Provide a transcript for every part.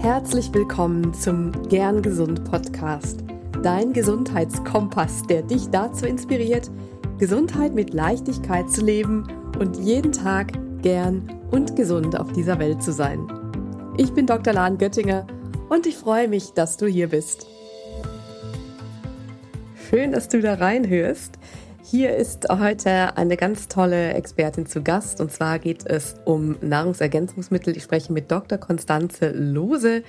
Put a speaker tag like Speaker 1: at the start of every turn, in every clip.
Speaker 1: Herzlich willkommen zum Gern Gesund Podcast, dein Gesundheitskompass, der dich dazu inspiriert, Gesundheit mit Leichtigkeit zu leben und jeden Tag gern und gesund auf dieser Welt zu sein. Ich bin Dr. Lahn Göttinger und ich freue mich, dass du hier bist. Schön, dass du da reinhörst. Hier ist heute eine ganz tolle Expertin zu Gast und zwar geht es um Nahrungsergänzungsmittel. Ich spreche mit Dr. Konstanze Lose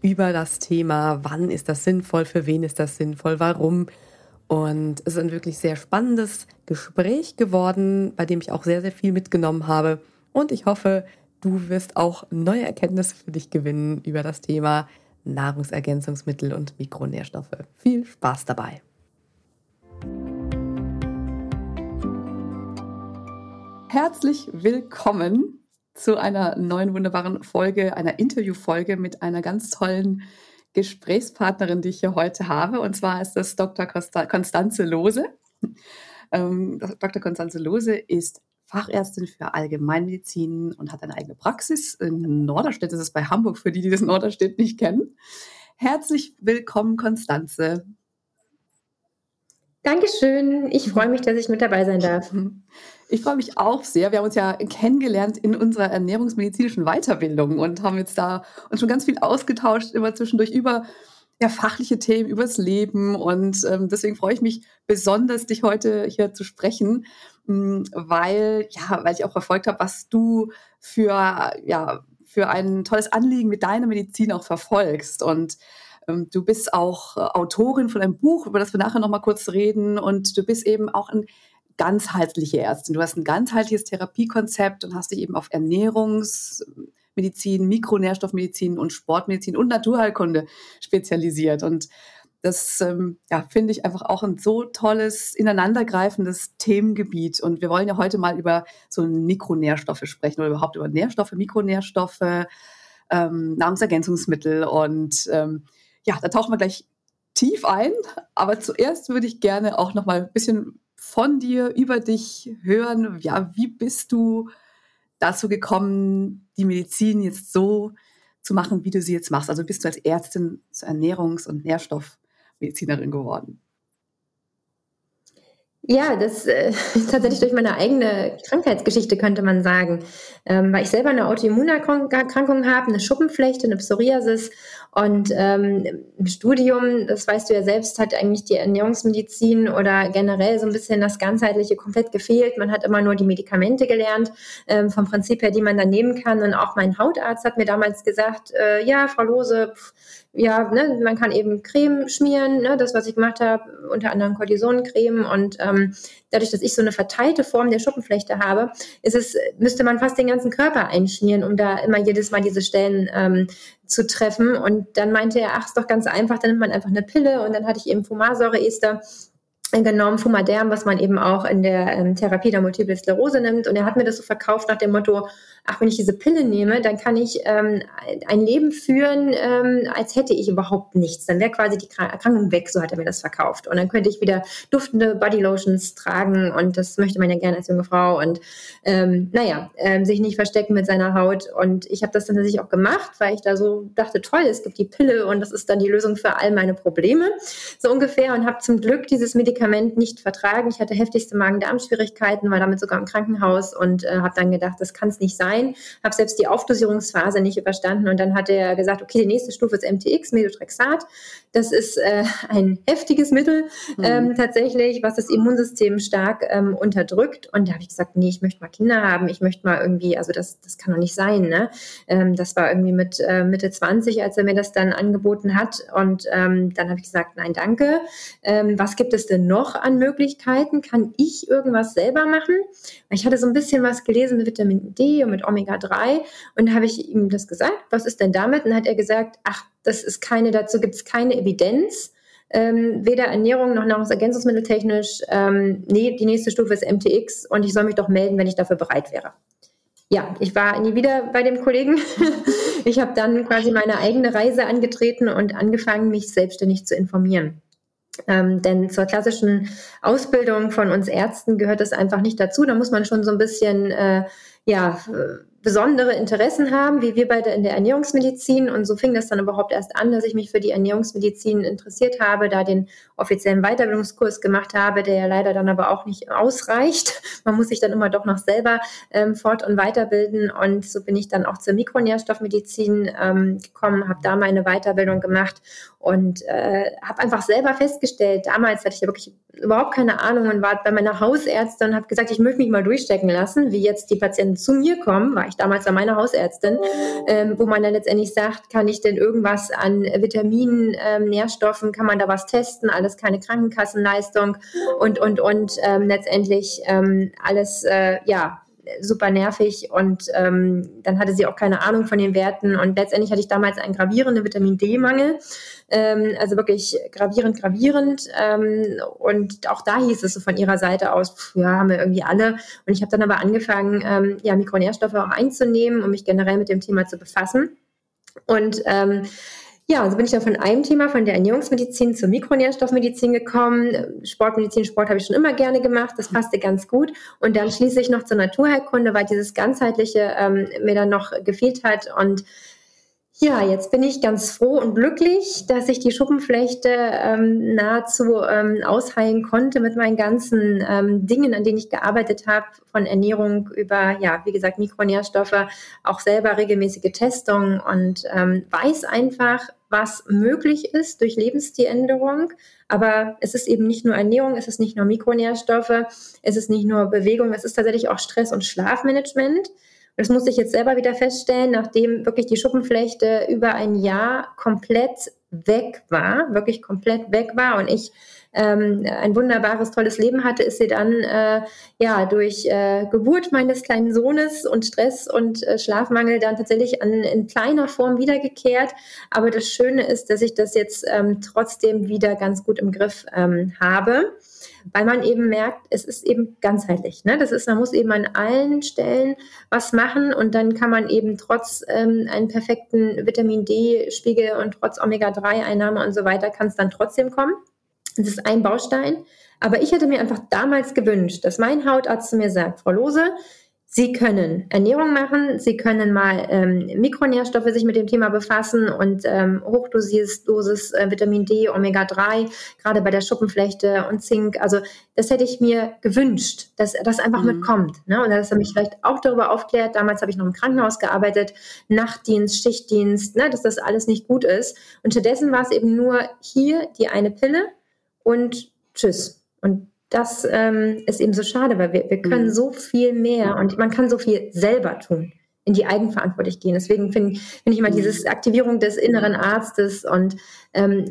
Speaker 1: über das Thema, wann ist das sinnvoll, für wen ist das sinnvoll, warum. Und es ist ein wirklich sehr spannendes Gespräch geworden, bei dem ich auch sehr, sehr viel mitgenommen habe. Und ich hoffe, du wirst auch neue Erkenntnisse für dich gewinnen über das Thema Nahrungsergänzungsmittel und Mikronährstoffe. Viel Spaß dabei! Herzlich willkommen zu einer neuen wunderbaren Folge, einer Interviewfolge mit einer ganz tollen Gesprächspartnerin, die ich hier heute habe. Und zwar ist das Dr. Konstanze Lose. Ähm, Dr. Konstanze Lose ist Fachärztin für Allgemeinmedizin und hat eine eigene Praxis in Norderstedt. Das ist bei Hamburg, für die, die das Norderstedt nicht kennen. Herzlich willkommen, Konstanze.
Speaker 2: Dankeschön. Ich freue mich, dass ich mit dabei sein darf.
Speaker 1: Ich freue mich auch sehr. Wir haben uns ja kennengelernt in unserer ernährungsmedizinischen Weiterbildung und haben jetzt da uns schon ganz viel ausgetauscht, immer zwischendurch über ja, fachliche Themen, übers Leben. Und ähm, deswegen freue ich mich besonders, dich heute hier zu sprechen, mh, weil, ja, weil ich auch verfolgt habe, was du für, ja, für ein tolles Anliegen mit deiner Medizin auch verfolgst. Und ähm, du bist auch äh, Autorin von einem Buch, über das wir nachher nochmal kurz reden. Und du bist eben auch ein ganzheitliche Ärztin. Du hast ein ganzheitliches Therapiekonzept und hast dich eben auf Ernährungsmedizin, Mikronährstoffmedizin und Sportmedizin und Naturheilkunde spezialisiert. Und das ähm, ja, finde ich einfach auch ein so tolles, ineinandergreifendes Themengebiet. Und wir wollen ja heute mal über so Mikronährstoffe sprechen oder überhaupt über Nährstoffe, Mikronährstoffe, ähm, Nahrungsergänzungsmittel. Und ähm, ja, da tauchen wir gleich tief ein. Aber zuerst würde ich gerne auch noch mal ein bisschen von dir, über dich hören. Ja, wie bist du dazu gekommen, die Medizin jetzt so zu machen, wie du sie jetzt machst? Also bist du als Ärztin zur Ernährungs- und Nährstoffmedizinerin geworden?
Speaker 2: Ja, das äh, tatsächlich durch meine eigene Krankheitsgeschichte könnte man sagen, ähm, weil ich selber eine Autoimmunerkrankung habe, eine Schuppenflechte, eine Psoriasis und ähm, im Studium, das weißt du ja selbst, hat eigentlich die Ernährungsmedizin oder generell so ein bisschen das ganzheitliche komplett gefehlt. Man hat immer nur die Medikamente gelernt, ähm, vom Prinzip her, die man dann nehmen kann. Und auch mein Hautarzt hat mir damals gesagt, äh, ja, Frau Lose, pff, ja, ne, man kann eben Creme schmieren, ne, das, was ich gemacht habe, unter anderem Cortisoncreme. Und ähm, dadurch, dass ich so eine verteilte Form der Schuppenflechte habe, ist es, müsste man fast den ganzen Körper einschmieren, um da immer jedes Mal diese Stellen ähm, zu treffen. Und dann meinte er, ach, ist doch ganz einfach, dann nimmt man einfach eine Pille und dann hatte ich eben Fumarsäure-Ester genommen, Fumaderm, was man eben auch in der ähm, Therapie der Multiple Sklerose nimmt. Und er hat mir das so verkauft nach dem Motto, ach, wenn ich diese Pille nehme, dann kann ich ähm, ein Leben führen, ähm, als hätte ich überhaupt nichts. Dann wäre quasi die Erkrankung weg, so hat er mir das verkauft. Und dann könnte ich wieder duftende Bodylotions tragen und das möchte man ja gerne als junge Frau und ähm, naja, ähm, sich nicht verstecken mit seiner Haut. Und ich habe das dann tatsächlich auch gemacht, weil ich da so dachte, toll, es gibt die Pille und das ist dann die Lösung für all meine Probleme, so ungefähr. Und habe zum Glück dieses Medikament nicht vertragen. Ich hatte heftigste Magen-Darm-Schwierigkeiten, war damit sogar im Krankenhaus und äh, habe dann gedacht, das kann es nicht sein rein, habe selbst die Aufdosierungsphase nicht überstanden und dann hat er gesagt, okay, die nächste Stufe ist MTX, Methotrexat. Das ist äh, ein heftiges Mittel mhm. ähm, tatsächlich, was das Immunsystem stark ähm, unterdrückt. Und da habe ich gesagt, nee, ich möchte mal Kinder haben, ich möchte mal irgendwie, also das, das kann doch nicht sein. Ne? Ähm, das war irgendwie mit äh, Mitte 20, als er mir das dann angeboten hat. Und ähm, dann habe ich gesagt, nein, danke. Ähm, was gibt es denn noch an Möglichkeiten? Kann ich irgendwas selber machen? Ich hatte so ein bisschen was gelesen mit Vitamin D und mit Omega-3 und da habe ich ihm das gesagt, was ist denn damit? Und dann hat er gesagt, ach, das ist keine, dazu gibt es keine Evidenz. Ähm, weder Ernährung noch Nahrungsergänzungsmitteltechnisch. Ähm, nee, die nächste Stufe ist MTX und ich soll mich doch melden, wenn ich dafür bereit wäre. Ja, ich war nie wieder bei dem Kollegen. ich habe dann quasi meine eigene Reise angetreten und angefangen, mich selbstständig zu informieren. Ähm, denn zur klassischen Ausbildung von uns Ärzten gehört es einfach nicht dazu. Da muss man schon so ein bisschen äh, ja, besondere Interessen haben, wie wir beide in der Ernährungsmedizin. Und so fing das dann überhaupt erst an, dass ich mich für die Ernährungsmedizin interessiert habe, da den offiziellen Weiterbildungskurs gemacht habe, der ja leider dann aber auch nicht ausreicht. Man muss sich dann immer doch noch selber ähm, fort- und weiterbilden. Und so bin ich dann auch zur Mikronährstoffmedizin ähm, gekommen, habe da meine Weiterbildung gemacht und äh, habe einfach selber festgestellt, damals hatte ich ja wirklich überhaupt keine Ahnung und war bei meiner Hausärztin und habe gesagt, ich möchte mich mal durchstecken lassen, wie jetzt die Patienten zu mir kommen, war ich damals bei meiner Hausärztin, ähm, wo man dann letztendlich sagt, kann ich denn irgendwas an Vitaminen, ähm, Nährstoffen, kann man da was testen, alles keine Krankenkassenleistung. Und, und, und ähm, letztendlich ähm, alles, äh, ja, super nervig und ähm, dann hatte sie auch keine Ahnung von den Werten und letztendlich hatte ich damals einen gravierenden Vitamin D-Mangel, ähm, also wirklich gravierend, gravierend ähm, und auch da hieß es so von ihrer Seite aus, pff, ja, haben wir irgendwie alle. Und ich habe dann aber angefangen, ähm, ja, Mikronährstoffe auch einzunehmen, um mich generell mit dem Thema zu befassen. Und ähm, ja, also bin ich dann von einem Thema, von der Ernährungsmedizin zur Mikronährstoffmedizin gekommen. Sportmedizin, Sport habe ich schon immer gerne gemacht, das passte ganz gut. Und dann schließlich noch zur Naturheilkunde, weil dieses ganzheitliche ähm, mir dann noch gefehlt hat. Und ja, jetzt bin ich ganz froh und glücklich, dass ich die Schuppenflechte ähm, nahezu ähm, ausheilen konnte mit meinen ganzen ähm, Dingen, an denen ich gearbeitet habe, von Ernährung über, ja, wie gesagt, Mikronährstoffe, auch selber regelmäßige Testungen und ähm, weiß einfach, was möglich ist durch Lebensstiländerung. Aber es ist eben nicht nur Ernährung, es ist nicht nur Mikronährstoffe, es ist nicht nur Bewegung, es ist tatsächlich auch Stress- und Schlafmanagement das musste ich jetzt selber wieder feststellen, nachdem wirklich die Schuppenflechte über ein Jahr komplett weg war, wirklich komplett weg war und ich ähm, ein wunderbares, tolles Leben hatte, ist sie dann äh, ja durch äh, Geburt meines kleinen Sohnes und Stress und äh, Schlafmangel dann tatsächlich an, in kleiner Form wiedergekehrt. Aber das Schöne ist, dass ich das jetzt ähm, trotzdem wieder ganz gut im Griff ähm, habe weil man eben merkt, es ist eben ganzheitlich. Ne? Das ist, man muss eben an allen Stellen was machen und dann kann man eben trotz ähm, einen perfekten Vitamin D-Spiegel und trotz Omega-3-Einnahme und so weiter, kann es dann trotzdem kommen. Das ist ein Baustein. Aber ich hätte mir einfach damals gewünscht, dass mein Hautarzt zu mir sagt, Frau Lose, Sie können Ernährung machen, Sie können mal ähm, Mikronährstoffe sich mit dem Thema befassen und ähm, Hochdosierdosis äh, Vitamin D, Omega-3, gerade bei der Schuppenflechte und Zink. Also das hätte ich mir gewünscht, dass das einfach mhm. mitkommt. Ne? Und dass er mich vielleicht auch darüber aufklärt. Damals habe ich noch im Krankenhaus gearbeitet, Nachtdienst, Schichtdienst, ne? dass das alles nicht gut ist. Und stattdessen war es eben nur hier die eine Pille und tschüss. Und das ähm, ist eben so schade, weil wir, wir können mhm. so viel mehr und man kann so viel selber tun, in die Eigenverantwortlich gehen. Deswegen finde find ich immer mhm. dieses Aktivierung des inneren Arztes und ähm,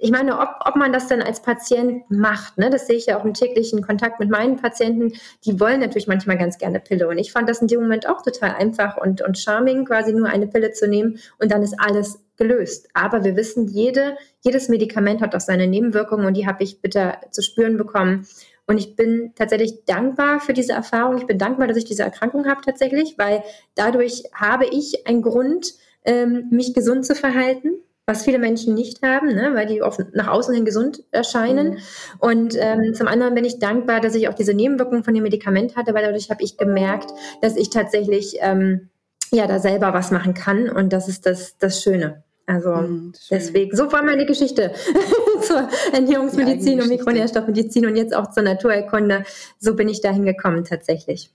Speaker 2: ich meine, ob, ob man das dann als Patient macht, ne, das sehe ich ja auch im täglichen Kontakt mit meinen Patienten, die wollen natürlich manchmal ganz gerne Pille. Und ich fand das in dem Moment auch total einfach und, und charming, quasi nur eine Pille zu nehmen und dann ist alles gelöst. Aber wir wissen, jede, jedes Medikament hat auch seine Nebenwirkungen und die habe ich bitte zu spüren bekommen. Und ich bin tatsächlich dankbar für diese Erfahrung. Ich bin dankbar, dass ich diese Erkrankung habe tatsächlich, weil dadurch habe ich einen Grund, ähm, mich gesund zu verhalten was viele Menschen nicht haben, ne, weil die oft nach außen hin gesund erscheinen. Mhm. Und ähm, zum anderen bin ich dankbar, dass ich auch diese Nebenwirkungen von dem Medikament hatte, weil dadurch habe ich gemerkt, dass ich tatsächlich ähm, ja da selber was machen kann. Und das ist das, das Schöne. Also mhm, deswegen, so war meine Geschichte zur Ernährungsmedizin und Mikronährstoffmedizin und jetzt auch zur Naturerkunde. So bin ich dahin gekommen tatsächlich.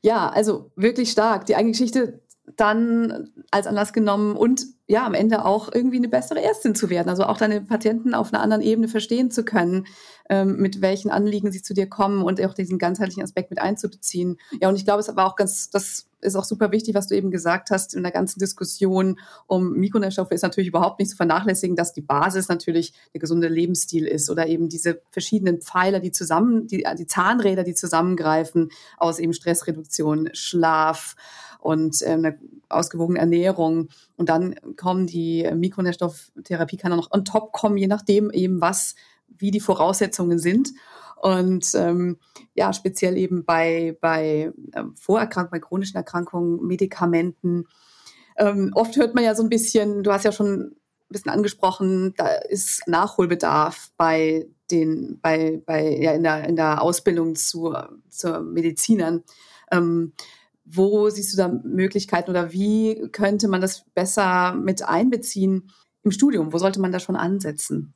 Speaker 1: Ja, also wirklich stark. Die eigene Geschichte dann als Anlass genommen und ja, am Ende auch irgendwie eine bessere Ärztin zu werden. Also auch deine Patienten auf einer anderen Ebene verstehen zu können, ähm, mit welchen Anliegen sie zu dir kommen und auch diesen ganzheitlichen Aspekt mit einzubeziehen. Ja, und ich glaube, es war auch ganz, das ist auch super wichtig, was du eben gesagt hast in der ganzen Diskussion um Mikronährstoffe ist natürlich überhaupt nicht zu vernachlässigen, dass die Basis natürlich der gesunde Lebensstil ist oder eben diese verschiedenen Pfeiler, die zusammen, die, die Zahnräder, die zusammengreifen aus eben Stressreduktion, Schlaf, und äh, eine ausgewogene Ernährung. Und dann kommen die Mikronährstofftherapie kann auch noch on top kommen, je nachdem eben was, wie die Voraussetzungen sind. Und ähm, ja, speziell eben bei, bei äh, Vorerkrankungen, bei chronischen Erkrankungen, Medikamenten. Ähm, oft hört man ja so ein bisschen, du hast ja schon ein bisschen angesprochen, da ist Nachholbedarf bei den, bei, bei, ja, in der, in der Ausbildung zu, zu Medizinern. Ähm, Wo siehst du da Möglichkeiten oder wie könnte man das besser mit einbeziehen im Studium? Wo sollte man da schon ansetzen?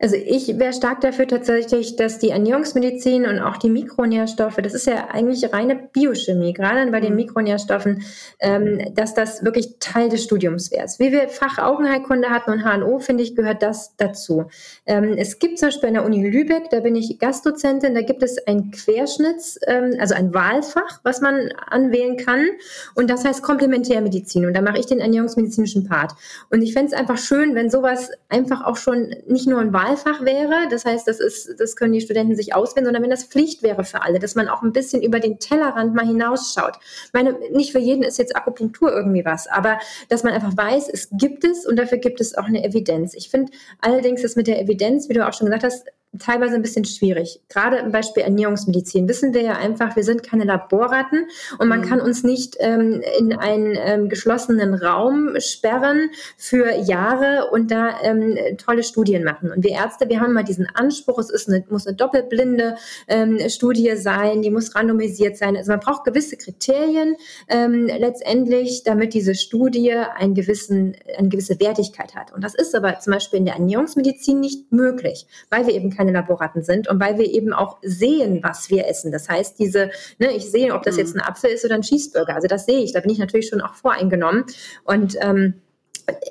Speaker 2: Also ich wäre stark dafür tatsächlich, dass die Ernährungsmedizin und auch die Mikronährstoffe, das ist ja eigentlich reine Biochemie, gerade bei den mhm. Mikronährstoffen, ähm, dass das wirklich Teil des Studiums wäre. Wie wir Fachaugenheilkunde hatten und HNO, finde ich, gehört das dazu. Ähm, es gibt zum Beispiel an der Uni Lübeck, da bin ich Gastdozentin, da gibt es ein Querschnitts, ähm, also ein Wahlfach, was man anwählen kann und das heißt Komplementärmedizin und da mache ich den ernährungsmedizinischen Part. Und ich fände es einfach schön, wenn sowas einfach auch schon nicht nur ein Wahlfach Wahlfach wäre, das heißt, das ist, das können die Studenten sich auswählen, sondern wenn das Pflicht wäre für alle, dass man auch ein bisschen über den Tellerrand mal hinausschaut. Ich meine, nicht für jeden ist jetzt Akupunktur irgendwie was, aber dass man einfach weiß, es gibt es und dafür gibt es auch eine Evidenz. Ich finde allerdings, dass mit der Evidenz, wie du auch schon gesagt hast, teilweise ein bisschen schwierig. Gerade im Beispiel Ernährungsmedizin wissen wir ja einfach, wir sind keine Laborratten und man mhm. kann uns nicht ähm, in einen ähm, geschlossenen Raum sperren für Jahre und da ähm, tolle Studien machen. Und wir Ärzte, wir haben mal diesen Anspruch, es ist eine, muss eine doppelblinde ähm, Studie sein, die muss randomisiert sein. Also man braucht gewisse Kriterien ähm, letztendlich, damit diese Studie einen gewissen, eine gewisse Wertigkeit hat. Und das ist aber zum Beispiel in der Ernährungsmedizin nicht möglich, weil wir eben keine Laboraten sind und weil wir eben auch sehen, was wir essen. Das heißt, diese, ne, ich sehe, ob das jetzt mhm. ein Apfel ist oder ein Cheeseburger. Also das sehe ich. Da bin ich natürlich schon auch voreingenommen. Und ähm,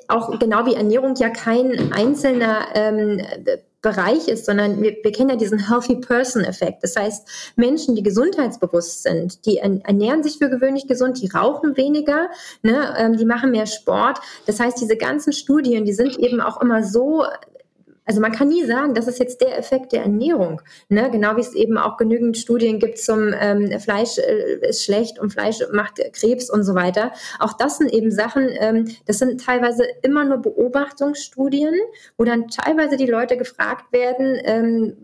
Speaker 2: auch genau wie Ernährung ja kein einzelner ähm, Bereich ist, sondern wir, wir kennen ja diesen Healthy Person Effekt. Das heißt, Menschen, die gesundheitsbewusst sind, die ernähren sich für gewöhnlich gesund, die rauchen weniger, ne, ähm, die machen mehr Sport. Das heißt, diese ganzen Studien, die sind eben auch immer so also man kann nie sagen, das ist jetzt der Effekt der Ernährung. Ne? Genau wie es eben auch genügend Studien gibt zum ähm, Fleisch äh, ist schlecht und Fleisch macht Krebs und so weiter. Auch das sind eben Sachen, ähm, das sind teilweise immer nur Beobachtungsstudien, wo dann teilweise die Leute gefragt werden, ähm,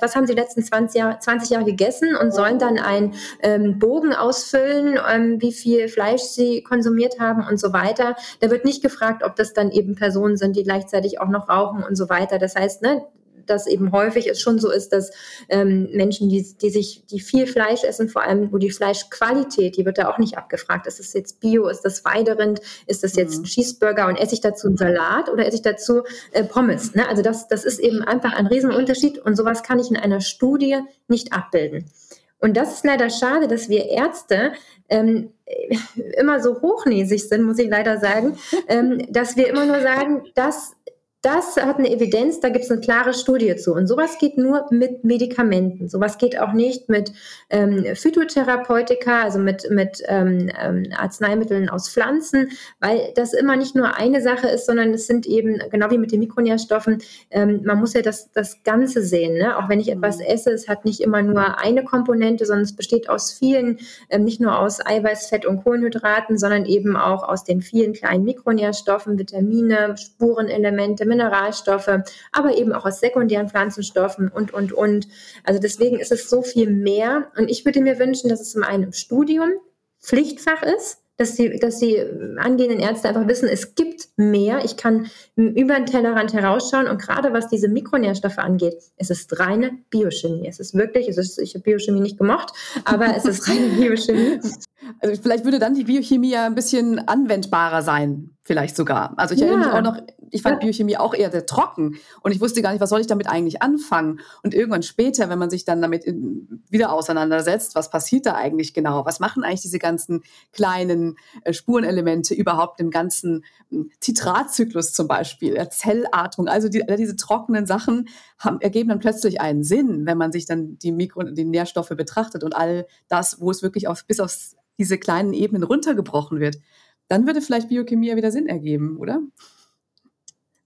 Speaker 2: was haben sie die letzten 20 Jahre, 20 Jahre gegessen und sollen dann einen ähm, Bogen ausfüllen, ähm, wie viel Fleisch sie konsumiert haben und so weiter. Da wird nicht gefragt, ob das dann eben Personen sind, die gleichzeitig auch noch rauchen und so weiter. Das das heißt, ne, dass eben häufig es schon so ist, dass ähm, Menschen, die, die sich, die viel Fleisch essen, vor allem, wo die Fleischqualität, die wird da auch nicht abgefragt. Ist das jetzt Bio, ist das Weiderind, ist das jetzt mhm. ein Cheeseburger und esse ich dazu einen Salat oder esse ich dazu äh, Pommes? Ne? Also das, das ist eben einfach ein Riesenunterschied und sowas kann ich in einer Studie nicht abbilden. Und das ist leider schade, dass wir Ärzte ähm, immer so hochnäsig sind, muss ich leider sagen, ähm, dass wir immer nur sagen, das das hat eine Evidenz, da gibt es eine klare Studie zu. Und sowas geht nur mit Medikamenten. Sowas geht auch nicht mit ähm, Phytotherapeutika, also mit, mit ähm, ähm, Arzneimitteln aus Pflanzen, weil das immer nicht nur eine Sache ist, sondern es sind eben, genau wie mit den Mikronährstoffen, ähm, man muss ja das, das Ganze sehen. Ne? Auch wenn ich etwas mhm. esse, es hat nicht immer nur eine Komponente, sondern es besteht aus vielen, ähm, nicht nur aus Eiweiß, Fett und Kohlenhydraten, sondern eben auch aus den vielen kleinen Mikronährstoffen, Vitamine, Spurenelemente, Mineralstoffe, aber eben auch aus sekundären Pflanzenstoffen und, und, und. Also deswegen ist es so viel mehr. Und ich würde mir wünschen, dass es zum einen im Studium Pflichtfach ist, dass die, dass die angehenden Ärzte einfach wissen, es gibt mehr. Ich kann über den Tellerrand herausschauen und gerade was diese Mikronährstoffe angeht, es ist reine Biochemie. Es ist wirklich, es ist, ich habe Biochemie nicht gemocht, aber es ist reine Biochemie.
Speaker 1: Also vielleicht würde dann die Biochemie ja ein bisschen anwendbarer sein, vielleicht sogar. Also ich ja. erinnere mich auch noch, ich fand ja. Biochemie auch eher sehr trocken und ich wusste gar nicht, was soll ich damit eigentlich anfangen. Und irgendwann später, wenn man sich dann damit in, wieder auseinandersetzt, was passiert da eigentlich genau? Was machen eigentlich diese ganzen kleinen äh, Spurenelemente überhaupt im ganzen äh, Zitratzyklus zum Beispiel, äh, Zellatmung, also die, diese trockenen Sachen haben, ergeben dann plötzlich einen Sinn, wenn man sich dann die Mikro, die Nährstoffe betrachtet und all das, wo es wirklich auf, bis aufs diese kleinen Ebenen runtergebrochen wird, dann würde vielleicht Biochemie ja wieder Sinn ergeben, oder?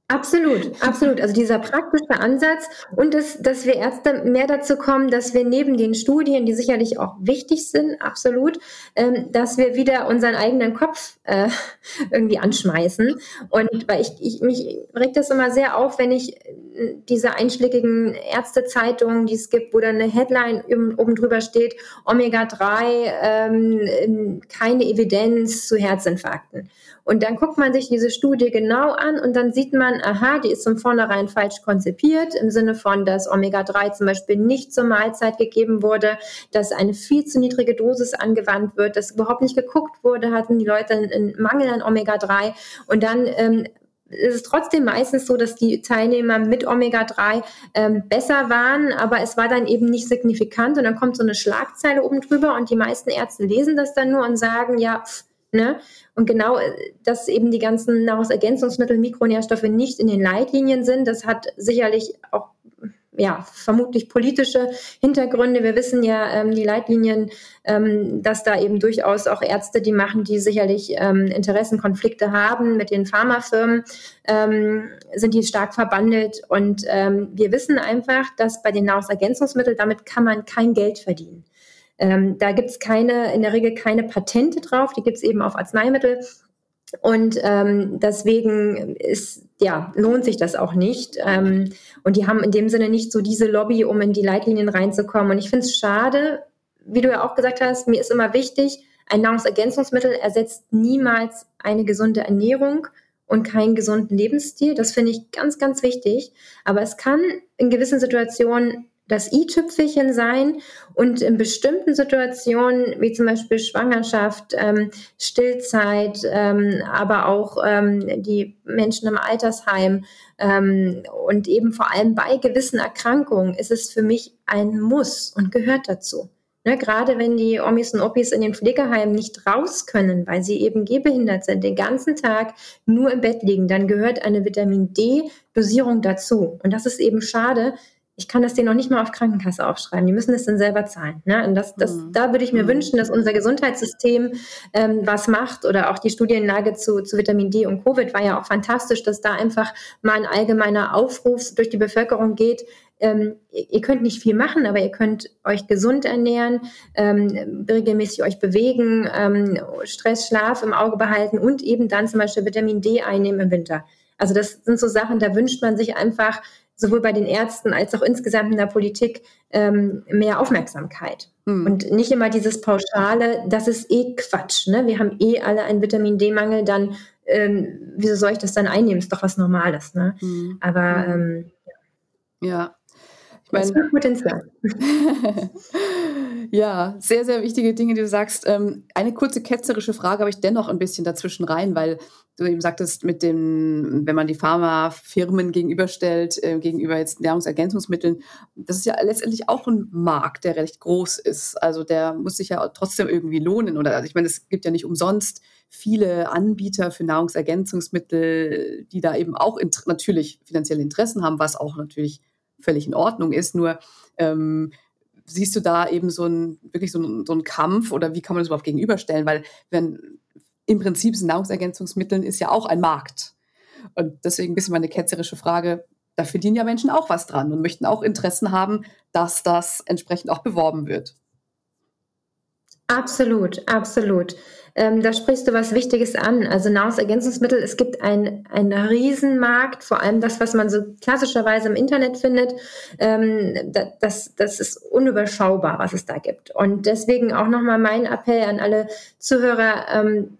Speaker 2: Absolut, absolut. Also dieser praktische Ansatz und das, dass wir Ärzte mehr dazu kommen, dass wir neben den Studien, die sicherlich auch wichtig sind, absolut, ähm, dass wir wieder unseren eigenen Kopf äh, irgendwie anschmeißen. Und weil ich, ich mich regt das immer sehr auf, wenn ich diese einschlägigen Ärztezeitungen, die es gibt, wo dann eine Headline oben drüber steht, Omega-3, ähm, keine Evidenz zu Herzinfarkten. Und dann guckt man sich diese Studie genau an und dann sieht man, aha, die ist von vornherein falsch konzipiert, im Sinne von, dass Omega-3 zum Beispiel nicht zur Mahlzeit gegeben wurde, dass eine viel zu niedrige Dosis angewandt wird, dass überhaupt nicht geguckt wurde, hatten die Leute einen Mangel an Omega-3 und dann ähm, es ist trotzdem meistens so, dass die Teilnehmer mit Omega-3 ähm, besser waren, aber es war dann eben nicht signifikant und dann kommt so eine Schlagzeile oben drüber und die meisten Ärzte lesen das dann nur und sagen, ja, pff, ne? Und genau, äh, dass eben die ganzen Nahrungsergänzungsmittel, Mikronährstoffe nicht in den Leitlinien sind, das hat sicherlich auch ja, vermutlich politische Hintergründe. Wir wissen ja, ähm, die Leitlinien, ähm, dass da eben durchaus auch Ärzte die machen, die sicherlich ähm, Interessenkonflikte haben mit den Pharmafirmen, ähm, sind die stark verbandelt. Und ähm, wir wissen einfach, dass bei den Nahrungsergänzungsmitteln, damit kann man kein Geld verdienen. Ähm, da gibt es keine, in der Regel keine Patente drauf, die gibt es eben auf Arzneimittel. Und ähm, deswegen ist, ja, lohnt sich das auch nicht. Ähm, und die haben in dem Sinne nicht so diese Lobby, um in die Leitlinien reinzukommen. Und ich finde es schade, wie du ja auch gesagt hast, mir ist immer wichtig, ein Nahrungsergänzungsmittel ersetzt niemals eine gesunde Ernährung und keinen gesunden Lebensstil. Das finde ich ganz, ganz wichtig. Aber es kann in gewissen Situationen das i-Tüpfelchen sein und in bestimmten Situationen, wie zum Beispiel Schwangerschaft, ähm, Stillzeit, ähm, aber auch ähm, die Menschen im Altersheim ähm, und eben vor allem bei gewissen Erkrankungen ist es für mich ein Muss und gehört dazu. Ne, gerade wenn die Omis und Opis in den Pflegeheimen nicht raus können, weil sie eben gehbehindert sind, den ganzen Tag nur im Bett liegen, dann gehört eine Vitamin D-Dosierung dazu. Und das ist eben schade, ich kann das denen noch nicht mal auf Krankenkasse aufschreiben. Die müssen das dann selber zahlen. Ne? Und das, das, mhm. da würde ich mir mhm. wünschen, dass unser Gesundheitssystem ähm, was macht oder auch die Studienlage zu, zu Vitamin D und Covid war ja auch fantastisch, dass da einfach mal ein allgemeiner Aufruf durch die Bevölkerung geht. Ähm, ihr könnt nicht viel machen, aber ihr könnt euch gesund ernähren, ähm, regelmäßig euch bewegen, ähm, Stress, Schlaf im Auge behalten und eben dann zum Beispiel Vitamin D einnehmen im Winter. Also das sind so Sachen, da wünscht man sich einfach sowohl bei den Ärzten als auch insgesamt in der Politik ähm, mehr Aufmerksamkeit. Mhm. Und nicht immer dieses Pauschale, das ist eh Quatsch. Ne? Wir haben eh alle einen Vitamin D-Mangel, dann ähm, wieso soll ich das dann einnehmen? Ist doch was Normales. Ne? Mhm. Aber ähm,
Speaker 1: ja. ja. Ich meine, Potenzial. ja, sehr, sehr wichtige Dinge, die du sagst. Ähm, eine kurze ketzerische Frage habe ich dennoch ein bisschen dazwischen rein, weil du eben sagtest, mit dem, wenn man die Pharmafirmen gegenüberstellt, äh, gegenüber jetzt Nahrungsergänzungsmitteln, das ist ja letztendlich auch ein Markt, der recht groß ist. Also der muss sich ja trotzdem irgendwie lohnen. Oder also ich meine, es gibt ja nicht umsonst viele Anbieter für Nahrungsergänzungsmittel, die da eben auch natürlich finanzielle Interessen haben, was auch natürlich völlig in Ordnung ist. Nur ähm, siehst du da eben so ein, wirklich so ein, so ein Kampf oder wie kann man das überhaupt gegenüberstellen? Weil wenn im Prinzip sind Nahrungsergänzungsmitteln ist ja auch ein Markt. Und deswegen ein bisschen meine ketzerische Frage, da verdienen ja Menschen auch was dran und möchten auch Interessen haben, dass das entsprechend auch beworben wird.
Speaker 2: Absolut, absolut. Ähm, da sprichst du was Wichtiges an. Also Nahrungsergänzungsmittel, es gibt einen Riesenmarkt, vor allem das, was man so klassischerweise im Internet findet. Ähm, das, das ist unüberschaubar, was es da gibt. Und deswegen auch nochmal mein Appell an alle Zuhörer, ähm,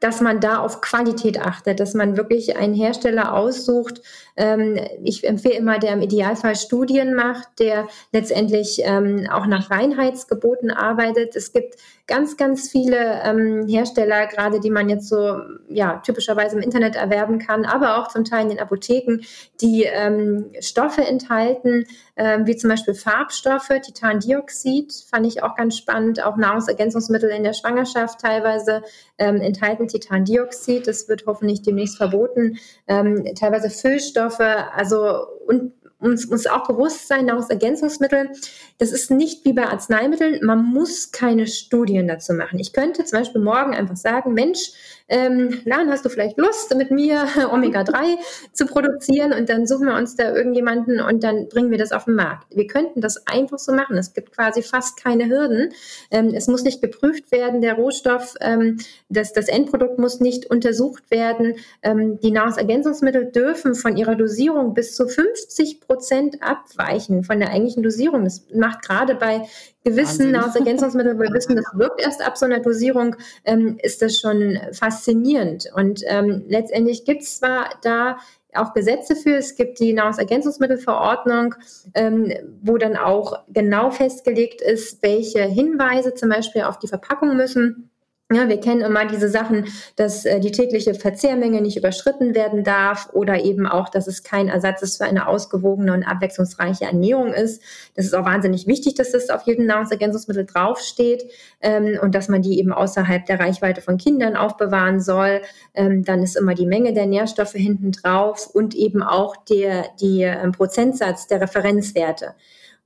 Speaker 2: dass man da auf Qualität achtet, dass man wirklich einen Hersteller aussucht. Ähm, ich empfehle immer, der im Idealfall Studien macht, der letztendlich ähm, auch nach Reinheitsgeboten arbeitet. Es gibt ganz, ganz viele ähm, Hersteller, gerade die man jetzt so ja typischerweise im Internet erwerben kann, aber auch zum Teil in den Apotheken, die ähm, Stoffe enthalten, äh, wie zum Beispiel Farbstoffe, Titandioxid, fand ich auch ganz spannend, auch Nahrungsergänzungsmittel in der Schwangerschaft teilweise ähm, enthalten Titandioxid, das wird hoffentlich demnächst verboten, ähm, teilweise Füllstoffe, also und uns muss auch bewusst sein, Nahrungsergänzungsmittel, das ist nicht wie bei Arzneimitteln, man muss keine Studien dazu machen. Ich könnte zum Beispiel morgen einfach sagen, Mensch, ähm, Lan, hast du vielleicht Lust, mit mir Omega-3 zu produzieren und dann suchen wir uns da irgendjemanden und dann bringen wir das auf den Markt. Wir könnten das einfach so machen. Es gibt quasi fast keine Hürden. Ähm, es muss nicht geprüft werden, der Rohstoff, ähm, das, das Endprodukt muss nicht untersucht werden. Ähm, die Nahrungsergänzungsmittel dürfen von ihrer Dosierung bis zu 50 Prozent abweichen von der eigentlichen Dosierung. Das macht gerade bei gewissen Nahrungsergänzungsmitteln, wo wir wissen, das wirkt erst ab so einer Dosierung, ähm, ist das schon faszinierend. Und ähm, letztendlich gibt es zwar da auch Gesetze für. Es gibt die Nahrungsergänzungsmittelverordnung, ähm, wo dann auch genau festgelegt ist, welche Hinweise zum Beispiel auf die Verpackung müssen. Ja, wir kennen immer diese Sachen, dass äh, die tägliche Verzehrmenge nicht überschritten werden darf oder eben auch, dass es kein Ersatz ist für eine ausgewogene und abwechslungsreiche Ernährung ist. Das ist auch wahnsinnig wichtig, dass das auf jedem Nahrungsergänzungsmittel draufsteht ähm, und dass man die eben außerhalb der Reichweite von Kindern aufbewahren soll. Ähm, dann ist immer die Menge der Nährstoffe hinten drauf und eben auch der die, ähm, Prozentsatz der Referenzwerte.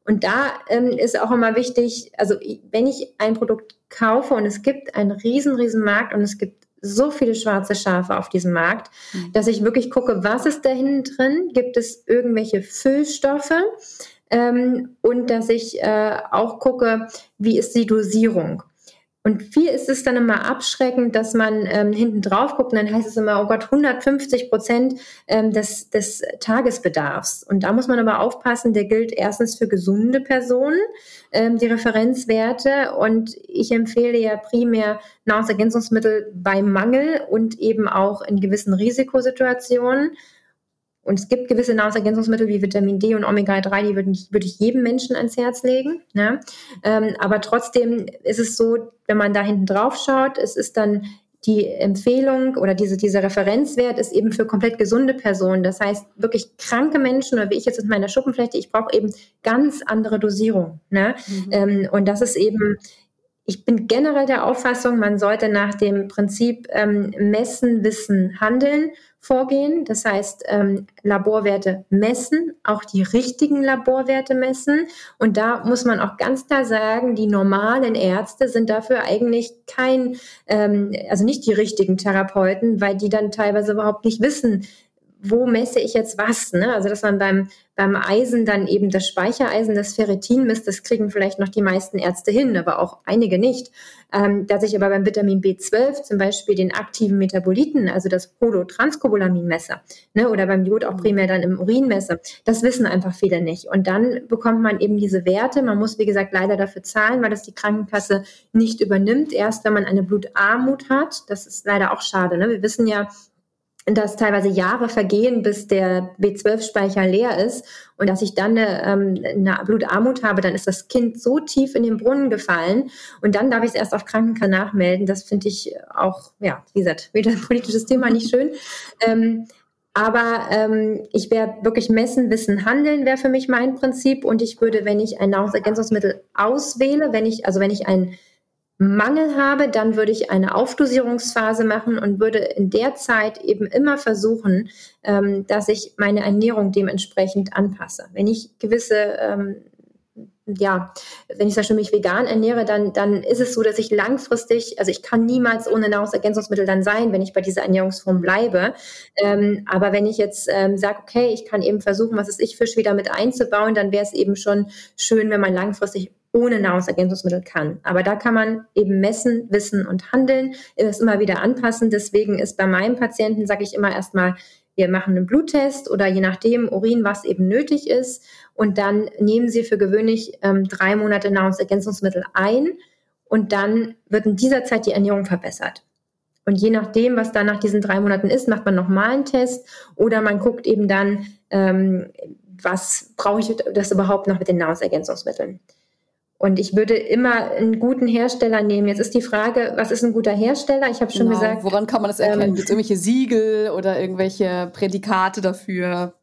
Speaker 2: Und da ähm, ist auch immer wichtig, also wenn ich ein Produkt kaufe und es gibt einen riesen, riesen Markt und es gibt so viele schwarze Schafe auf diesem Markt, mhm. dass ich wirklich gucke, was ist da hinten drin? Gibt es irgendwelche Füllstoffe? Ähm, und dass ich äh, auch gucke, wie ist die Dosierung? Und viel ist es dann immer abschreckend, dass man ähm, hinten drauf guckt und dann heißt es immer, oh Gott, 150 Prozent ähm, des, des Tagesbedarfs. Und da muss man aber aufpassen, der gilt erstens für gesunde Personen, ähm, die Referenzwerte. Und ich empfehle ja primär Nahrungsergänzungsmittel bei Mangel und eben auch in gewissen Risikosituationen. Und es gibt gewisse Nahrungsergänzungsmittel wie Vitamin D und Omega-3, die würde ich, würde ich jedem Menschen ans Herz legen. Ne? Ähm, aber trotzdem ist es so, wenn man da hinten drauf schaut, es ist dann die Empfehlung oder diese, dieser Referenzwert ist eben für komplett gesunde Personen. Das heißt, wirklich kranke Menschen oder wie ich jetzt mit meiner Schuppenflechte, ich brauche eben ganz andere Dosierung. Ne? Mhm. Ähm, und das ist eben, ich bin generell der Auffassung, man sollte nach dem Prinzip ähm, Messen, Wissen, Handeln vorgehen. Das heißt, ähm, Laborwerte messen, auch die richtigen Laborwerte messen. Und da muss man auch ganz klar sagen, die normalen Ärzte sind dafür eigentlich kein, ähm, also nicht die richtigen Therapeuten, weil die dann teilweise überhaupt nicht wissen, wo messe ich jetzt was? Ne? Also dass man beim, beim Eisen dann eben das Speichereisen, das Ferritin misst, das kriegen vielleicht noch die meisten Ärzte hin, aber auch einige nicht. Ähm, dass ich aber beim Vitamin B12 zum Beispiel den aktiven Metaboliten, also das Holotranscobalamin messe, ne? oder beim Jod auch primär dann im Urin messe, das wissen einfach viele nicht. Und dann bekommt man eben diese Werte. Man muss, wie gesagt, leider dafür zahlen, weil das die Krankenkasse nicht übernimmt. Erst wenn man eine Blutarmut hat, das ist leider auch schade. Ne? Wir wissen ja, dass teilweise Jahre vergehen, bis der B12-Speicher leer ist und dass ich dann eine, ähm, eine, Blutarmut habe, dann ist das Kind so tief in den Brunnen gefallen und dann darf ich es erst auf Krankenkasse nachmelden. Das finde ich auch, ja, wie gesagt, wieder ein politisches Thema, nicht schön. Ähm, aber ähm, ich wäre wirklich messen, wissen, handeln wäre für mich mein Prinzip und ich würde, wenn ich ein Nahrungsergänzungsmittel auswähle, wenn ich, also wenn ich ein Mangel habe, dann würde ich eine Aufdosierungsphase machen und würde in der Zeit eben immer versuchen, ähm, dass ich meine Ernährung dementsprechend anpasse. Wenn ich gewisse ähm, ja, wenn ich zum Beispiel mich vegan ernähre, dann, dann ist es so, dass ich langfristig, also ich kann niemals ohne Nahrungsergänzungsmittel dann sein, wenn ich bei dieser Ernährungsform bleibe. Ähm, aber wenn ich jetzt ähm, sage, okay, ich kann eben versuchen, was ist ich, Fisch wieder mit einzubauen, dann wäre es eben schon schön, wenn man langfristig ohne Nahrungsergänzungsmittel kann. Aber da kann man eben messen, wissen und handeln, es immer wieder anpassen. Deswegen ist bei meinem Patienten, sage ich immer erstmal, wir machen einen Bluttest oder je nachdem Urin, was eben nötig ist. Und dann nehmen Sie für gewöhnlich ähm, drei Monate Nahrungsergänzungsmittel ein. Und dann wird in dieser Zeit die Ernährung verbessert. Und je nachdem, was dann nach diesen drei Monaten ist, macht man nochmal einen Test oder man guckt eben dann, ähm, was brauche ich das überhaupt noch mit den Nahrungsergänzungsmitteln. Und ich würde immer einen guten Hersteller nehmen. Jetzt ist die Frage, was ist ein guter Hersteller? Ich habe schon genau. gesagt.
Speaker 1: Woran kann man das erkennen? Ähm, Gibt es irgendwelche Siegel oder irgendwelche Prädikate dafür?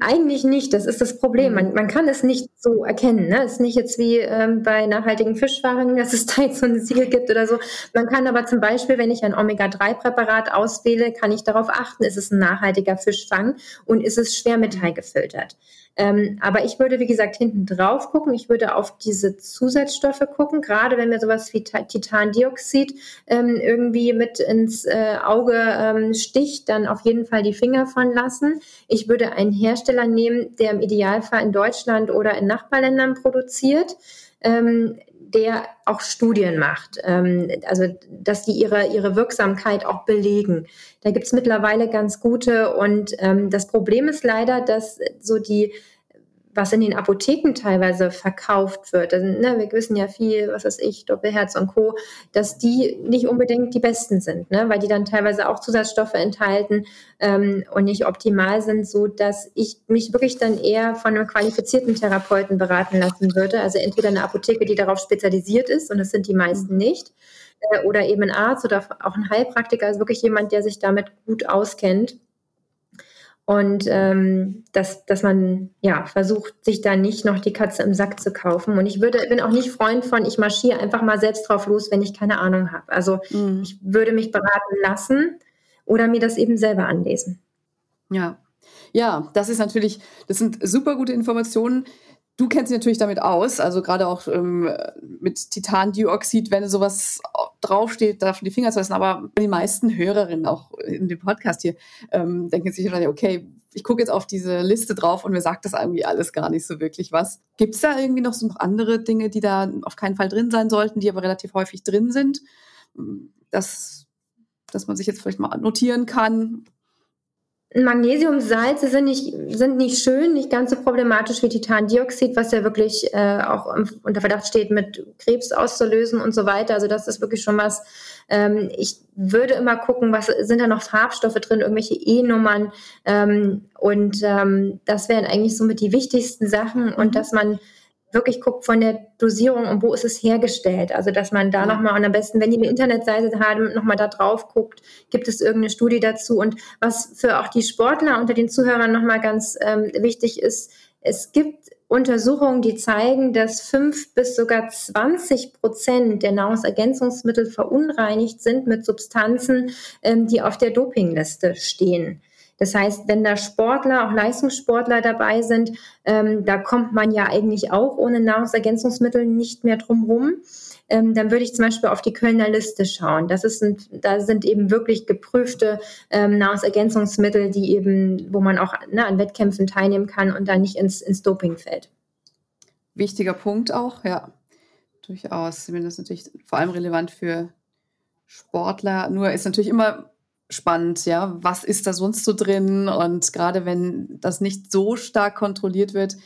Speaker 2: Eigentlich nicht, das ist das Problem. Man, mhm. man kann es nicht so erkennen. Ne? Es ist nicht jetzt wie ähm, bei nachhaltigen Fischwaren, dass es da jetzt so ein Siegel gibt oder so. Man kann aber zum Beispiel, wenn ich ein Omega-3-Präparat auswähle, kann ich darauf achten, ist es ein nachhaltiger Fischfang und ist es schwermetallgefiltert. Ähm, aber ich würde, wie gesagt, hinten drauf gucken. Ich würde auf diese Zusatzstoffe gucken, gerade wenn mir sowas wie Titandioxid ähm, irgendwie mit ins äh, Auge ähm, sticht, dann auf jeden Fall die Finger von lassen. Ich würde einen Hersteller nehmen, der im Idealfall in Deutschland oder in Nachbarländern produziert. Ähm, der auch Studien macht, ähm, also dass die ihre, ihre Wirksamkeit auch belegen. Da gibt es mittlerweile ganz gute und ähm, das Problem ist leider, dass so die was in den Apotheken teilweise verkauft wird, also, ne, wir wissen ja viel, was weiß ich, Doppelherz und Co., dass die nicht unbedingt die besten sind, ne, weil die dann teilweise auch Zusatzstoffe enthalten ähm, und nicht optimal sind, so dass ich mich wirklich dann eher von einem qualifizierten Therapeuten beraten lassen würde, also entweder eine Apotheke, die darauf spezialisiert ist, und das sind die meisten nicht, äh, oder eben ein Arzt oder auch ein Heilpraktiker, also wirklich jemand, der sich damit gut auskennt und ähm, dass, dass man ja versucht, sich da nicht noch die Katze im Sack zu kaufen. Und ich würde, bin auch nicht Freund von, ich marschiere einfach mal selbst drauf los, wenn ich keine Ahnung habe. Also mhm. ich würde mich beraten lassen oder mir das eben selber anlesen.
Speaker 1: Ja. Ja, das ist natürlich, das sind super gute Informationen. Du kennst dich natürlich damit aus, also gerade auch ähm, mit Titandioxid, wenn sowas draufsteht, darf die Finger zu lassen. Aber die meisten Hörerinnen auch in dem Podcast hier ähm, denken sich wahrscheinlich, okay, ich gucke jetzt auf diese Liste drauf und mir sagt das irgendwie alles gar nicht so wirklich was. Gibt es da irgendwie noch so noch andere Dinge, die da auf keinen Fall drin sein sollten, die aber relativ häufig drin sind, dass, dass man sich jetzt vielleicht mal notieren kann?
Speaker 2: Magnesiumsalze sind nicht, sind nicht schön, nicht ganz so problematisch wie Titandioxid, was ja wirklich äh, auch unter Verdacht steht, mit Krebs auszulösen und so weiter. Also das ist wirklich schon was. Ähm, ich würde immer gucken, was sind da noch Farbstoffe drin, irgendwelche E-Nummern. Ähm, und ähm, das wären eigentlich somit die wichtigsten Sachen und dass man wirklich guckt von der Dosierung und wo ist es hergestellt. Also dass man da ja. nochmal und am besten, wenn die eine Internetseite haben, nochmal da drauf guckt, gibt es irgendeine Studie dazu. Und was für auch die Sportler unter den Zuhörern nochmal ganz ähm, wichtig ist, es gibt Untersuchungen, die zeigen, dass fünf bis sogar 20 Prozent der Nahrungsergänzungsmittel verunreinigt sind mit Substanzen, ähm, die auf der Dopingliste stehen. Das heißt, wenn da Sportler, auch Leistungssportler dabei sind, ähm, da kommt man ja eigentlich auch ohne Nahrungsergänzungsmittel nicht mehr drum rum. Ähm, dann würde ich zum Beispiel auf die Kölner Liste schauen. Das ist ein, da sind eben wirklich geprüfte ähm, Nahrungsergänzungsmittel, die eben, wo man auch ne, an Wettkämpfen teilnehmen kann und dann nicht ins, ins Doping fällt.
Speaker 1: Wichtiger Punkt auch, ja, durchaus. Das natürlich vor allem relevant für Sportler. Nur ist natürlich immer spannend, ja, was ist da sonst so drin? Und gerade wenn das nicht so stark kontrolliert wird,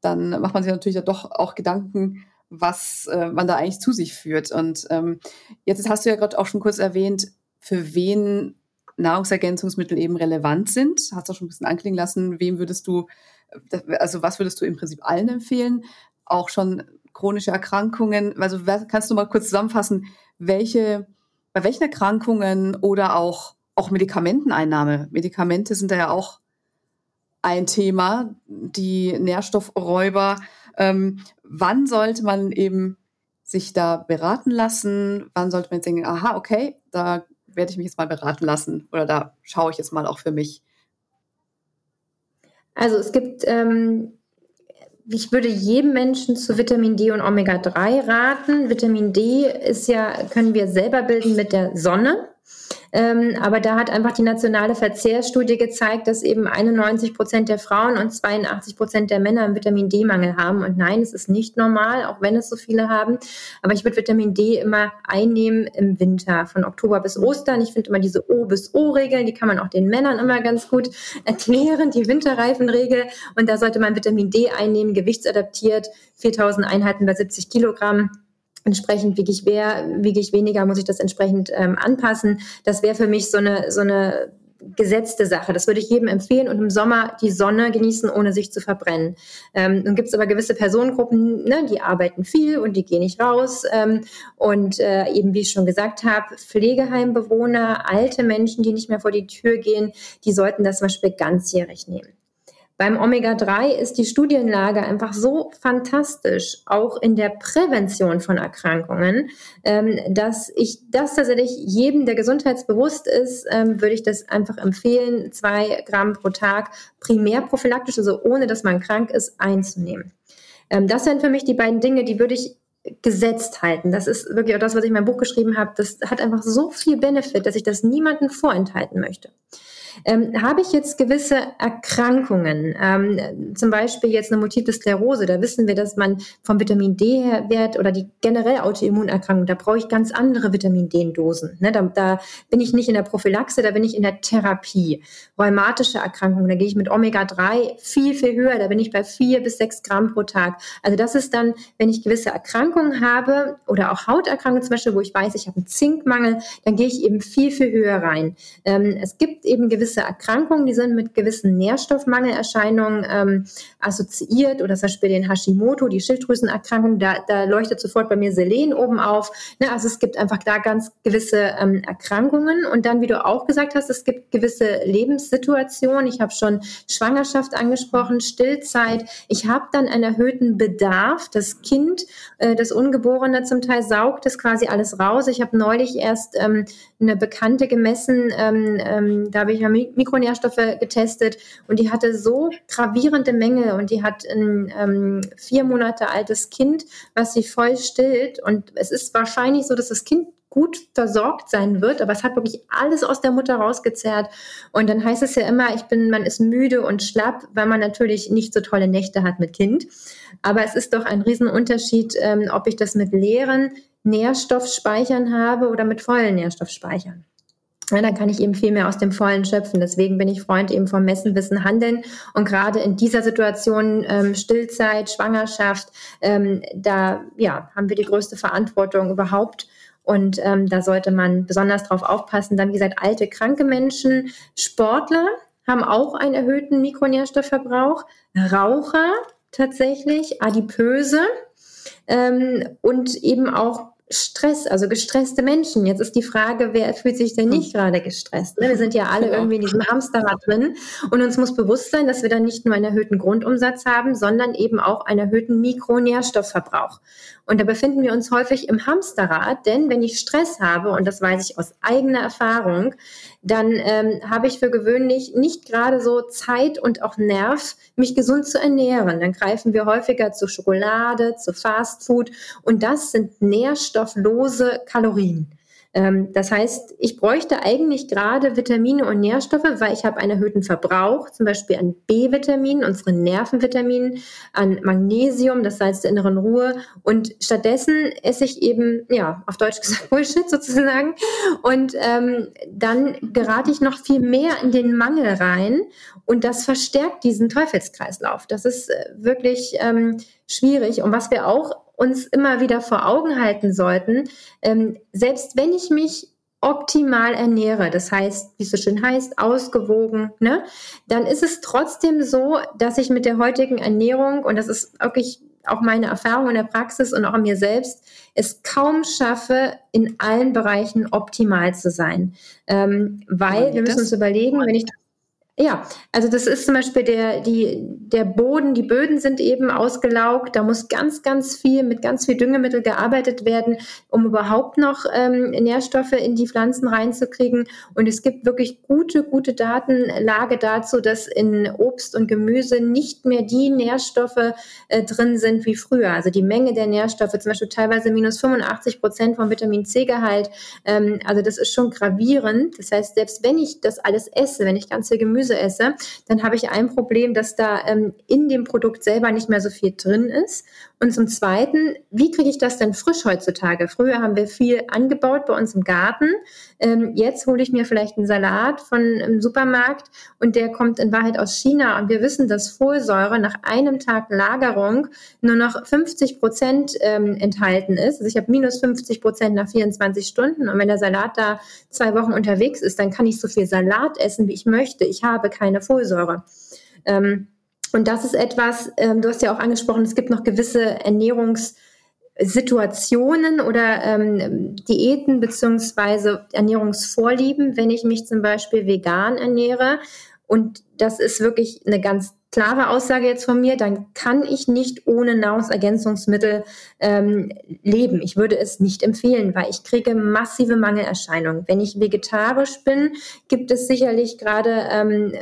Speaker 1: dann macht man sich natürlich ja doch auch Gedanken, was äh, man da eigentlich zu sich führt. Und ähm, jetzt hast du ja gerade auch schon kurz erwähnt, für wen Nahrungsergänzungsmittel eben relevant sind. Hast du auch schon ein bisschen anklingen lassen. Wem würdest du, also was würdest du im Prinzip allen empfehlen? Auch schon chronische Erkrankungen. Also kannst du mal kurz zusammenfassen, welche, bei welchen Erkrankungen oder auch auch Medikamenteneinnahme. Medikamente sind da ja auch ein Thema, die Nährstoffräuber. Ähm, wann sollte man eben sich da beraten lassen? Wann sollte man jetzt denken, aha, okay, da werde ich mich jetzt mal beraten lassen oder da schaue ich jetzt mal auch für mich?
Speaker 2: Also es gibt, ähm, ich würde jedem Menschen zu Vitamin D und Omega-3 raten. Vitamin D ist ja, können wir selber bilden mit der Sonne. Ähm, aber da hat einfach die nationale Verzehrstudie gezeigt, dass eben 91 Prozent der Frauen und 82 Prozent der Männer einen Vitamin D-Mangel haben. Und nein, es ist nicht normal, auch wenn es so viele haben. Aber ich würde Vitamin D immer einnehmen im Winter, von Oktober bis Ostern. Ich finde immer diese O bis O-Regeln, die kann man auch den Männern immer ganz gut erklären, die Winterreifenregel. Und da sollte man Vitamin D einnehmen, gewichtsadaptiert, 4000 Einheiten bei 70 Kilogramm entsprechend wiege ich mehr, wiege ich weniger, muss ich das entsprechend ähm, anpassen. Das wäre für mich so eine, so eine gesetzte Sache. Das würde ich jedem empfehlen und im Sommer die Sonne genießen, ohne sich zu verbrennen. Ähm, nun gibt es aber gewisse Personengruppen, ne, die arbeiten viel und die gehen nicht raus. Ähm, und äh, eben, wie ich schon gesagt habe, Pflegeheimbewohner, alte Menschen, die nicht mehr vor die Tür gehen, die sollten das zum Beispiel ganzjährig nehmen. Beim Omega-3 ist die Studienlage einfach so fantastisch, auch in der Prävention von Erkrankungen, ähm, dass ich das tatsächlich jedem, der gesundheitsbewusst ist, ähm, würde ich das einfach empfehlen, zwei Gramm pro Tag primär prophylaktisch, also ohne dass man krank ist, einzunehmen. Ähm, das sind für mich die beiden Dinge, die würde ich gesetzt halten. Das ist wirklich auch das, was ich in meinem Buch geschrieben habe. Das hat einfach so viel Benefit, dass ich das niemandem vorenthalten möchte. Ähm, habe ich jetzt gewisse Erkrankungen, ähm, zum Beispiel jetzt eine Multiple Sklerose, da wissen wir, dass man vom Vitamin D-Wert oder die generell Autoimmunerkrankung, da brauche ich ganz andere Vitamin D-Dosen. Ne? Da, da, bin ich nicht in der Prophylaxe, da bin ich in der Therapie. Rheumatische Erkrankungen, da gehe ich mit Omega-3 viel, viel höher, da bin ich bei vier bis sechs Gramm pro Tag. Also das ist dann, wenn ich gewisse Erkrankungen habe oder auch Hauterkrankungen zum Beispiel, wo ich weiß, ich habe einen Zinkmangel, dann gehe ich eben viel, viel höher rein. Ähm, es gibt eben gewisse gewisse Erkrankungen, die sind mit gewissen Nährstoffmangelerscheinungen ähm, assoziiert oder zum Beispiel den Hashimoto, die Schilddrüsenerkrankung, da, da leuchtet sofort bei mir Selen oben auf. Ne? Also es gibt einfach da ganz gewisse ähm, Erkrankungen und dann, wie du auch gesagt hast, es gibt gewisse Lebenssituationen. Ich habe schon Schwangerschaft angesprochen, Stillzeit. Ich habe dann einen erhöhten Bedarf. Das Kind, äh, das Ungeborene zum Teil saugt das quasi alles raus. Ich habe neulich erst ähm, eine Bekannte gemessen, ähm, ähm, da habe ich ja Mikronährstoffe getestet und die hatte so gravierende Mängel und die hat ein ähm, vier Monate altes Kind, was sie voll stillt und es ist wahrscheinlich so, dass das Kind gut versorgt sein wird, aber es hat wirklich alles aus der Mutter rausgezerrt. Und dann heißt es ja immer, ich bin, man ist müde und schlapp, weil man natürlich nicht so tolle Nächte hat mit Kind. Aber es ist doch ein Riesenunterschied, ähm, ob ich das mit leeren Nährstoffspeichern habe oder mit vollen Nährstoffspeichern. Ja, dann kann ich eben viel mehr aus dem Vollen schöpfen. Deswegen bin ich Freund eben vom Messen, Wissen, Handeln. Und gerade in dieser Situation, ähm, Stillzeit, Schwangerschaft, ähm, da ja, haben wir die größte Verantwortung überhaupt. Und ähm, da sollte man besonders drauf aufpassen. Dann, wie gesagt, alte, kranke Menschen, Sportler haben auch einen erhöhten Mikronährstoffverbrauch, Raucher tatsächlich, Adipöse ähm, und eben auch Stress, also gestresste Menschen. Jetzt ist die Frage, wer fühlt sich denn nicht hm. gerade gestresst? Ne? Wir sind ja alle irgendwie in diesem Hamsterrad drin und uns muss bewusst sein, dass wir dann nicht nur einen erhöhten Grundumsatz haben, sondern eben auch einen erhöhten Mikronährstoffverbrauch. Und da befinden wir uns häufig im Hamsterrad, denn wenn ich Stress habe, und das weiß ich aus eigener Erfahrung, dann ähm, habe ich für gewöhnlich nicht gerade so Zeit und auch Nerv, mich gesund zu ernähren. Dann greifen wir häufiger zu Schokolade, zu Fastfood und das sind nährstofflose Kalorien. Ähm, das heißt, ich bräuchte eigentlich gerade Vitamine und Nährstoffe, weil ich habe einen erhöhten Verbrauch, zum Beispiel an B-Vitaminen, unseren Nervenvitaminen, an Magnesium, das Salz der inneren Ruhe. Und stattdessen esse ich eben, ja, auf Deutsch gesagt, Bullshit sozusagen. Und ähm, dann gerate ich noch viel mehr in den Mangel rein. Und das verstärkt diesen Teufelskreislauf. Das ist äh, wirklich ähm, schwierig. Und was wir auch uns immer wieder vor Augen halten sollten, ähm, selbst wenn ich mich optimal ernähre, das heißt, wie es so schön heißt, ausgewogen, ne, dann ist es trotzdem so, dass ich mit der heutigen Ernährung, und das ist wirklich auch meine Erfahrung in der Praxis und auch an mir selbst, es kaum schaffe, in allen Bereichen optimal zu sein. Ähm, weil wir müssen uns überlegen, wenn ich ja, also das ist zum Beispiel der, die, der Boden, die Böden sind eben ausgelaugt. Da muss ganz, ganz viel mit ganz viel Düngemittel gearbeitet werden, um überhaupt noch ähm, Nährstoffe in die Pflanzen reinzukriegen. Und es gibt wirklich gute, gute Datenlage dazu, dass in Obst und Gemüse nicht mehr die Nährstoffe äh, drin sind wie früher. Also die Menge der Nährstoffe, zum Beispiel teilweise minus 85 Prozent vom Vitamin C-Gehalt. Ähm, also das ist schon gravierend. Das heißt, selbst wenn ich das alles esse, wenn ich ganz viel Gemüse Gemüse esse, dann habe ich ein Problem, dass da ähm, in dem Produkt selber nicht mehr so viel drin ist. Und zum Zweiten, wie kriege ich das denn frisch heutzutage? Früher haben wir viel angebaut bei uns im Garten. Ähm, jetzt hole ich mir vielleicht einen Salat von einem Supermarkt und der kommt in Wahrheit aus China. Und wir wissen, dass Folsäure nach einem Tag Lagerung nur noch 50 Prozent ähm, enthalten ist. Also ich habe minus 50 Prozent nach 24 Stunden. Und wenn der Salat da zwei Wochen unterwegs ist, dann kann ich so viel Salat essen, wie ich möchte. Ich habe keine Folsäure. Ähm, und das ist etwas, ähm, du hast ja auch angesprochen, es gibt noch gewisse Ernährungssituationen oder ähm, Diäten beziehungsweise Ernährungsvorlieben, wenn ich mich zum Beispiel vegan ernähre. Und das ist wirklich eine ganz klare Aussage jetzt von mir, dann kann ich nicht ohne Nahrungsergänzungsmittel ähm, leben. Ich würde es nicht empfehlen, weil ich kriege massive Mangelerscheinungen. Wenn ich vegetarisch bin, gibt es sicherlich gerade, ähm,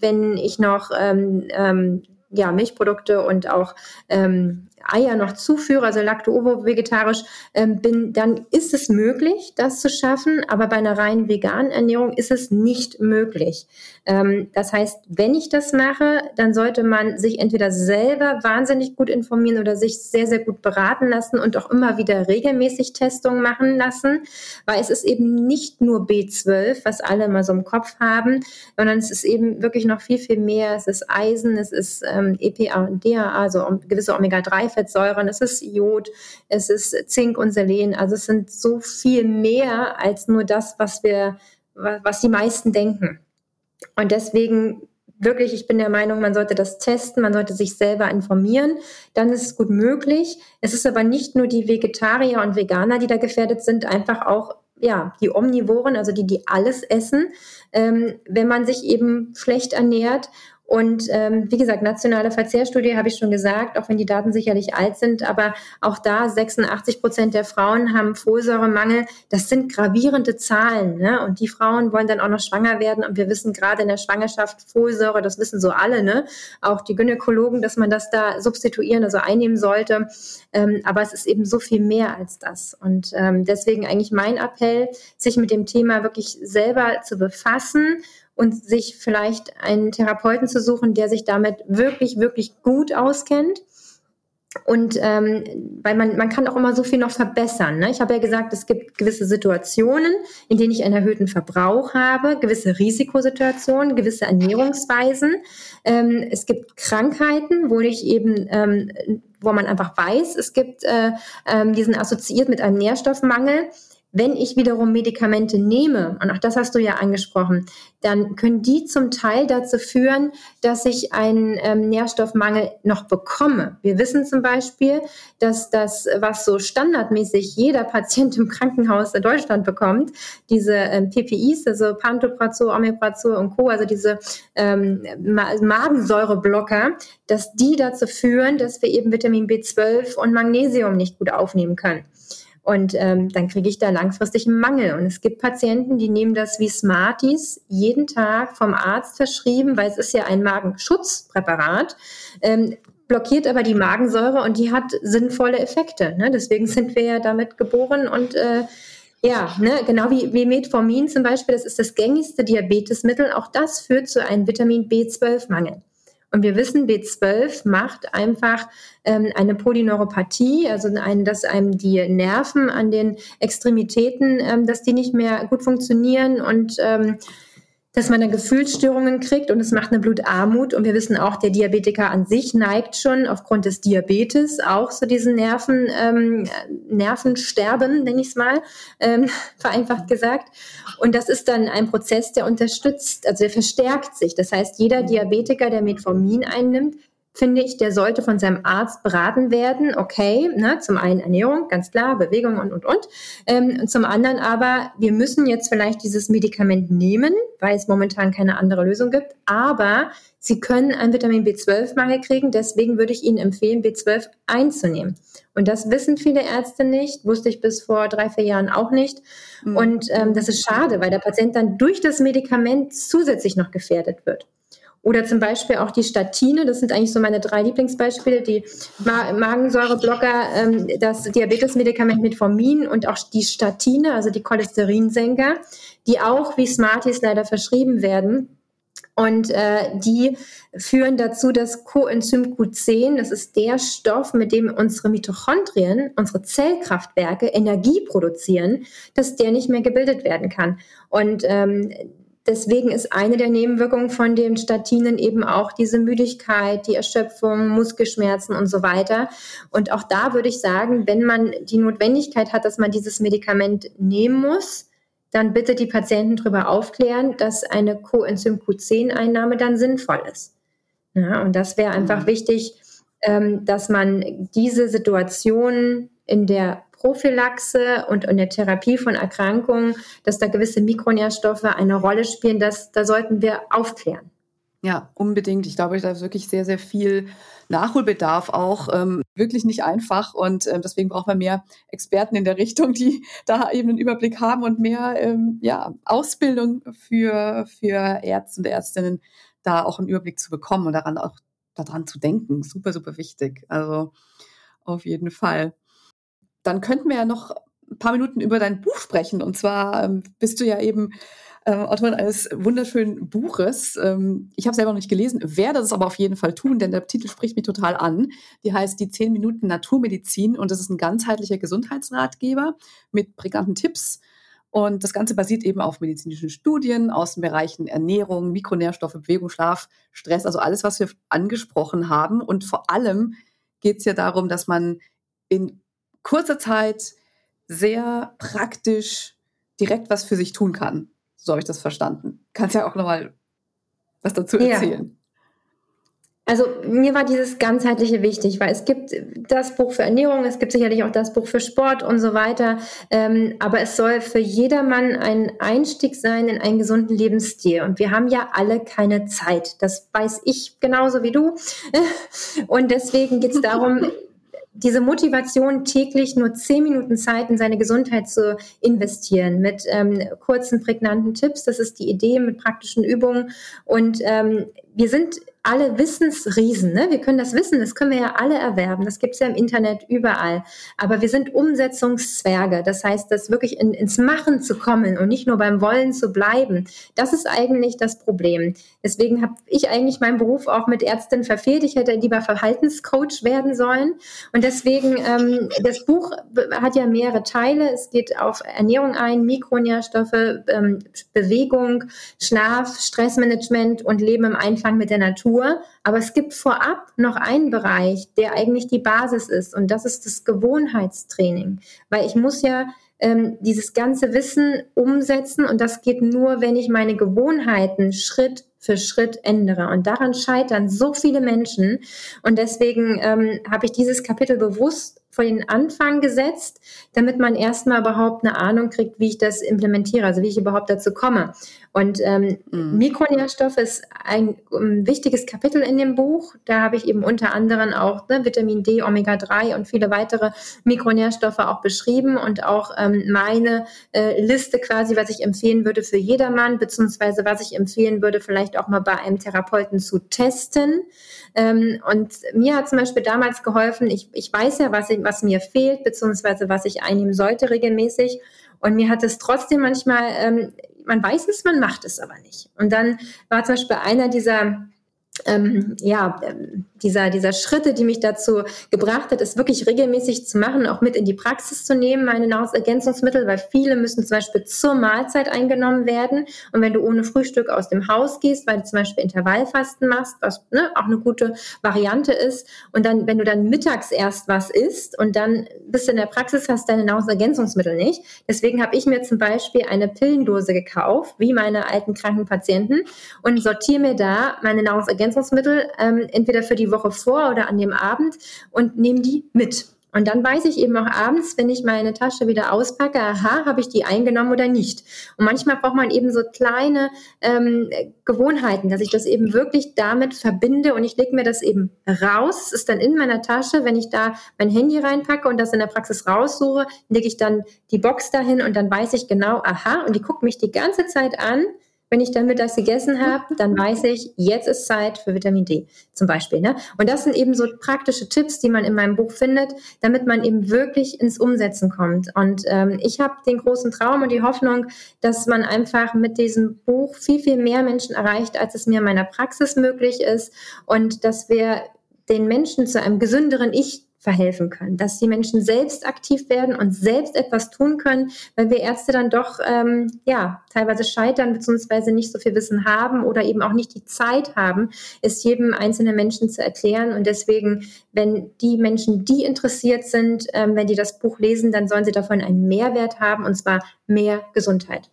Speaker 2: wenn ich noch ähm, ähm, ja, Milchprodukte und auch ähm, Eier noch zuführe, also lacto-ovo-vegetarisch ähm, bin, dann ist es möglich, das zu schaffen, aber bei einer rein veganen Ernährung ist es nicht möglich. Ähm, das heißt, wenn ich das mache, dann sollte man sich entweder selber wahnsinnig gut informieren oder sich sehr, sehr gut beraten lassen und auch immer wieder regelmäßig Testungen machen lassen, weil es ist eben nicht nur B12, was alle mal so im Kopf haben, sondern es ist eben wirklich noch viel, viel mehr. Es ist Eisen, es ist ähm, EPA und DHA, also gewisse Omega-3-Fettsäuren, es ist Jod, es ist Zink und Selen. Also es sind so viel mehr als nur das, was wir, was die meisten denken. Und deswegen wirklich, ich bin der Meinung, man sollte das testen, man sollte sich selber informieren, dann ist es gut möglich. Es ist aber nicht nur die Vegetarier und Veganer, die da gefährdet sind, einfach auch ja, die Omnivoren, also die, die alles essen, ähm, wenn man sich eben schlecht ernährt und ähm, wie gesagt, nationale Verzehrstudie habe ich schon gesagt, auch wenn die Daten sicherlich alt sind, aber auch da 86 Prozent der Frauen haben Folsäuremangel. Das sind gravierende Zahlen. Ne? Und die Frauen wollen dann auch noch schwanger werden. Und wir wissen gerade in der Schwangerschaft Folsäure, das wissen so alle, ne? auch die Gynäkologen, dass man das da substituieren, also einnehmen sollte. Ähm, aber es ist eben so viel mehr als das. Und ähm, deswegen eigentlich mein Appell, sich mit dem Thema wirklich selber zu befassen und sich vielleicht einen Therapeuten zu suchen, der sich damit wirklich, wirklich gut auskennt. Und ähm, weil man, man kann auch immer so viel noch verbessern. Ne? Ich habe ja gesagt, es gibt gewisse Situationen, in denen ich einen erhöhten Verbrauch habe, gewisse Risikosituationen, gewisse Ernährungsweisen. Ähm, es gibt Krankheiten, wo ich eben, ähm, wo man einfach weiß, es gibt, äh, ähm, die sind assoziiert mit einem Nährstoffmangel. Wenn ich wiederum Medikamente nehme, und auch das hast du ja angesprochen, dann können die zum Teil dazu führen, dass ich einen ähm, Nährstoffmangel noch bekomme. Wir wissen zum Beispiel, dass das, was so standardmäßig jeder Patient im Krankenhaus in Deutschland bekommt, diese ähm, PPIs, also Pantoprazol, Omeprazol und Co., also diese ähm, Magensäureblocker, dass die dazu führen, dass wir eben Vitamin B12 und Magnesium nicht gut aufnehmen können. Und ähm, dann kriege ich da langfristig einen Mangel. Und es gibt Patienten, die nehmen das wie Smarties jeden Tag vom Arzt verschrieben, weil es ist ja ein Magenschutzpräparat. Ähm, blockiert aber die Magensäure und die hat sinnvolle Effekte. Ne? Deswegen sind wir ja damit geboren und äh, ja, ne, genau wie, wie Metformin zum Beispiel, das ist das gängigste Diabetesmittel. Auch das führt zu einem Vitamin B12-Mangel. Und wir wissen, B12 macht einfach ähm, eine Polyneuropathie, also ein, dass einem die Nerven an den Extremitäten, ähm, dass die nicht mehr gut funktionieren und ähm, dass man da Gefühlsstörungen kriegt und es macht eine Blutarmut. Und wir wissen auch, der Diabetiker an sich neigt schon aufgrund des Diabetes auch zu diesen Nerven, ähm, Nervensterben, nenne ich es mal, ähm, vereinfacht gesagt. Und das ist dann ein Prozess, der unterstützt, also der verstärkt sich. Das heißt, jeder Diabetiker, der Metformin einnimmt, finde ich, der sollte von seinem Arzt beraten werden. Okay, ne, zum einen Ernährung, ganz klar, Bewegung und, und, und. Ähm, zum anderen aber, wir müssen jetzt vielleicht dieses Medikament nehmen, weil es momentan keine andere Lösung gibt. Aber Sie können einen Vitamin B12-Mangel kriegen. Deswegen würde ich Ihnen empfehlen, B12 einzunehmen. Und das wissen viele Ärzte nicht, wusste ich bis vor drei, vier Jahren auch nicht. Mhm. Und ähm, das ist schade, weil der Patient dann durch das Medikament zusätzlich noch gefährdet wird. Oder zum Beispiel auch die Statine, das sind eigentlich so meine drei Lieblingsbeispiele, die Ma Magensäureblocker, ähm, das Diabetesmedikament Metformin und auch die Statine, also die Cholesterinsenker, die auch wie Smarties leider verschrieben werden. Und äh, die führen dazu, dass Coenzym Q10, das ist der Stoff, mit dem unsere Mitochondrien, unsere Zellkraftwerke Energie produzieren, dass der nicht mehr gebildet werden kann. Und ähm, Deswegen ist eine der Nebenwirkungen von den Statinen eben auch diese Müdigkeit, die Erschöpfung, Muskelschmerzen und so weiter. Und auch da würde ich sagen, wenn man die Notwendigkeit hat, dass man dieses Medikament nehmen muss, dann bitte die Patienten darüber aufklären, dass eine Coenzym Q10-Einnahme dann sinnvoll ist. Ja, und das wäre einfach mhm. wichtig, ähm, dass man diese Situation in der Prophylaxe und in der Therapie von Erkrankungen, dass da gewisse Mikronährstoffe eine Rolle spielen, das, da sollten wir aufklären.
Speaker 1: Ja, unbedingt. Ich glaube, da ist wirklich sehr, sehr viel Nachholbedarf auch. Ähm, wirklich nicht einfach. Und äh, deswegen braucht man mehr Experten in der Richtung, die da eben einen Überblick haben und mehr ähm, ja, Ausbildung für, für Ärzte und Ärztinnen, da auch einen Überblick zu bekommen und daran auch daran zu denken. Super, super wichtig. Also auf jeden Fall. Dann könnten wir ja noch ein paar Minuten über dein Buch sprechen. Und zwar ähm, bist du ja eben äh, Autorin eines wunderschönen Buches. Ähm, ich habe selber noch nicht gelesen, werde es aber auf jeden Fall tun, denn der Titel spricht mich total an. Die heißt Die 10 Minuten Naturmedizin und das ist ein ganzheitlicher Gesundheitsratgeber mit prägnanten Tipps. Und das Ganze basiert eben auf medizinischen Studien aus den Bereichen Ernährung, Mikronährstoffe, Bewegung, Schlaf, Stress, also alles, was wir angesprochen haben. Und vor allem geht es ja darum, dass man in kurzer Zeit sehr praktisch direkt was für sich tun kann. So habe ich das verstanden. Kannst ja auch nochmal was dazu erzählen. Ja.
Speaker 2: Also mir war dieses ganzheitliche wichtig, weil es gibt das Buch für Ernährung, es gibt sicherlich auch das Buch für Sport und so weiter, ähm, aber es soll für jedermann ein Einstieg sein in einen gesunden Lebensstil. Und wir haben ja alle keine Zeit. Das weiß ich genauso wie du. Und deswegen geht es darum, diese Motivation, täglich nur zehn Minuten Zeit in seine Gesundheit zu investieren mit ähm, kurzen, prägnanten Tipps. Das ist die Idee mit praktischen Übungen. Und ähm, wir sind alle Wissensriesen. Ne? Wir können das Wissen, das können wir ja alle erwerben. Das gibt es ja im Internet überall. Aber wir sind Umsetzungszwerge. Das heißt, das wirklich in, ins Machen zu kommen und nicht nur beim Wollen zu bleiben, das ist eigentlich das Problem. Deswegen habe ich eigentlich meinen Beruf auch mit Ärztin verfehlt. Ich hätte lieber Verhaltenscoach werden sollen. Und deswegen, ähm, das Buch hat ja mehrere Teile. Es geht auf Ernährung ein, Mikronährstoffe, ähm, Bewegung, Schlaf, Stressmanagement und Leben im Einklang mit der Natur. Struktur, aber es gibt vorab noch einen Bereich, der eigentlich die Basis ist und das ist das Gewohnheitstraining, weil ich muss ja ähm, dieses ganze Wissen umsetzen und das geht nur, wenn ich meine Gewohnheiten Schritt für Schritt ändere. Und daran scheitern so viele Menschen. Und deswegen ähm, habe ich dieses Kapitel bewusst vor den Anfang gesetzt, damit man erstmal überhaupt eine Ahnung kriegt, wie ich das implementiere, also wie ich überhaupt dazu komme. Und ähm, mhm. Mikronährstoffe ist ein, ein, wichtiges Kapitel in dem Buch. Da habe ich eben unter anderem auch ne, Vitamin D, Omega-3 und viele weitere Mikronährstoffe auch beschrieben und auch ähm, meine äh, Liste quasi, was ich empfehlen würde für jedermann, beziehungsweise was ich empfehlen würde, vielleicht auch mal bei einem Therapeuten zu testen. Ähm, und mir hat zum Beispiel damals geholfen, ich, ich weiß ja, was, was mir fehlt, beziehungsweise was ich einnehmen sollte regelmäßig. Und mir hat es trotzdem manchmal ähm, man weiß es, man macht es aber nicht. Und dann war zum Beispiel einer dieser ähm, ja, ähm, dieser, dieser Schritte, die mich dazu gebracht hat, es wirklich regelmäßig zu machen, auch mit in die Praxis zu nehmen, meine Nahrungsergänzungsmittel, weil viele müssen zum Beispiel zur Mahlzeit eingenommen werden. Und wenn du ohne Frühstück aus dem Haus gehst, weil du zum Beispiel Intervallfasten machst, was ne, auch eine gute Variante ist, und dann, wenn du dann mittags erst was isst und dann bist du in der Praxis, hast deine Nahrungsergänzungsmittel nicht. Deswegen habe ich mir zum Beispiel eine Pillendose gekauft, wie meine alten kranken Patienten, und sortiere mir da meine Nahrungsergänzungsmittel ähm, entweder für die Woche vor oder an dem Abend und nehme die mit. Und dann weiß ich eben auch abends, wenn ich meine Tasche wieder auspacke, aha, habe ich die eingenommen oder nicht. Und manchmal braucht man eben so kleine ähm, Gewohnheiten, dass ich das eben wirklich damit verbinde und ich lege mir das eben raus. Es ist dann in meiner Tasche, wenn ich da mein Handy reinpacke und das in der Praxis raussuche, lege ich dann die Box dahin und dann weiß ich genau, aha, und die guckt mich die ganze Zeit an wenn ich dann mittags gegessen habe, dann weiß ich, jetzt ist Zeit für Vitamin D zum Beispiel. Ne? Und das sind eben so praktische Tipps, die man in meinem Buch findet, damit man eben wirklich ins Umsetzen kommt. Und ähm, ich habe den großen Traum und die Hoffnung, dass man einfach mit diesem Buch viel, viel mehr Menschen erreicht, als es mir in meiner Praxis möglich ist. Und dass wir den Menschen zu einem gesünderen Ich verhelfen können, dass die Menschen selbst aktiv werden und selbst etwas tun können, weil wir Ärzte dann doch ähm, ja teilweise scheitern bzw. nicht so viel Wissen haben oder eben auch nicht die Zeit haben, es jedem einzelnen Menschen zu erklären. Und deswegen, wenn die Menschen, die interessiert sind, ähm, wenn die das Buch lesen, dann sollen sie davon einen Mehrwert haben und zwar mehr Gesundheit.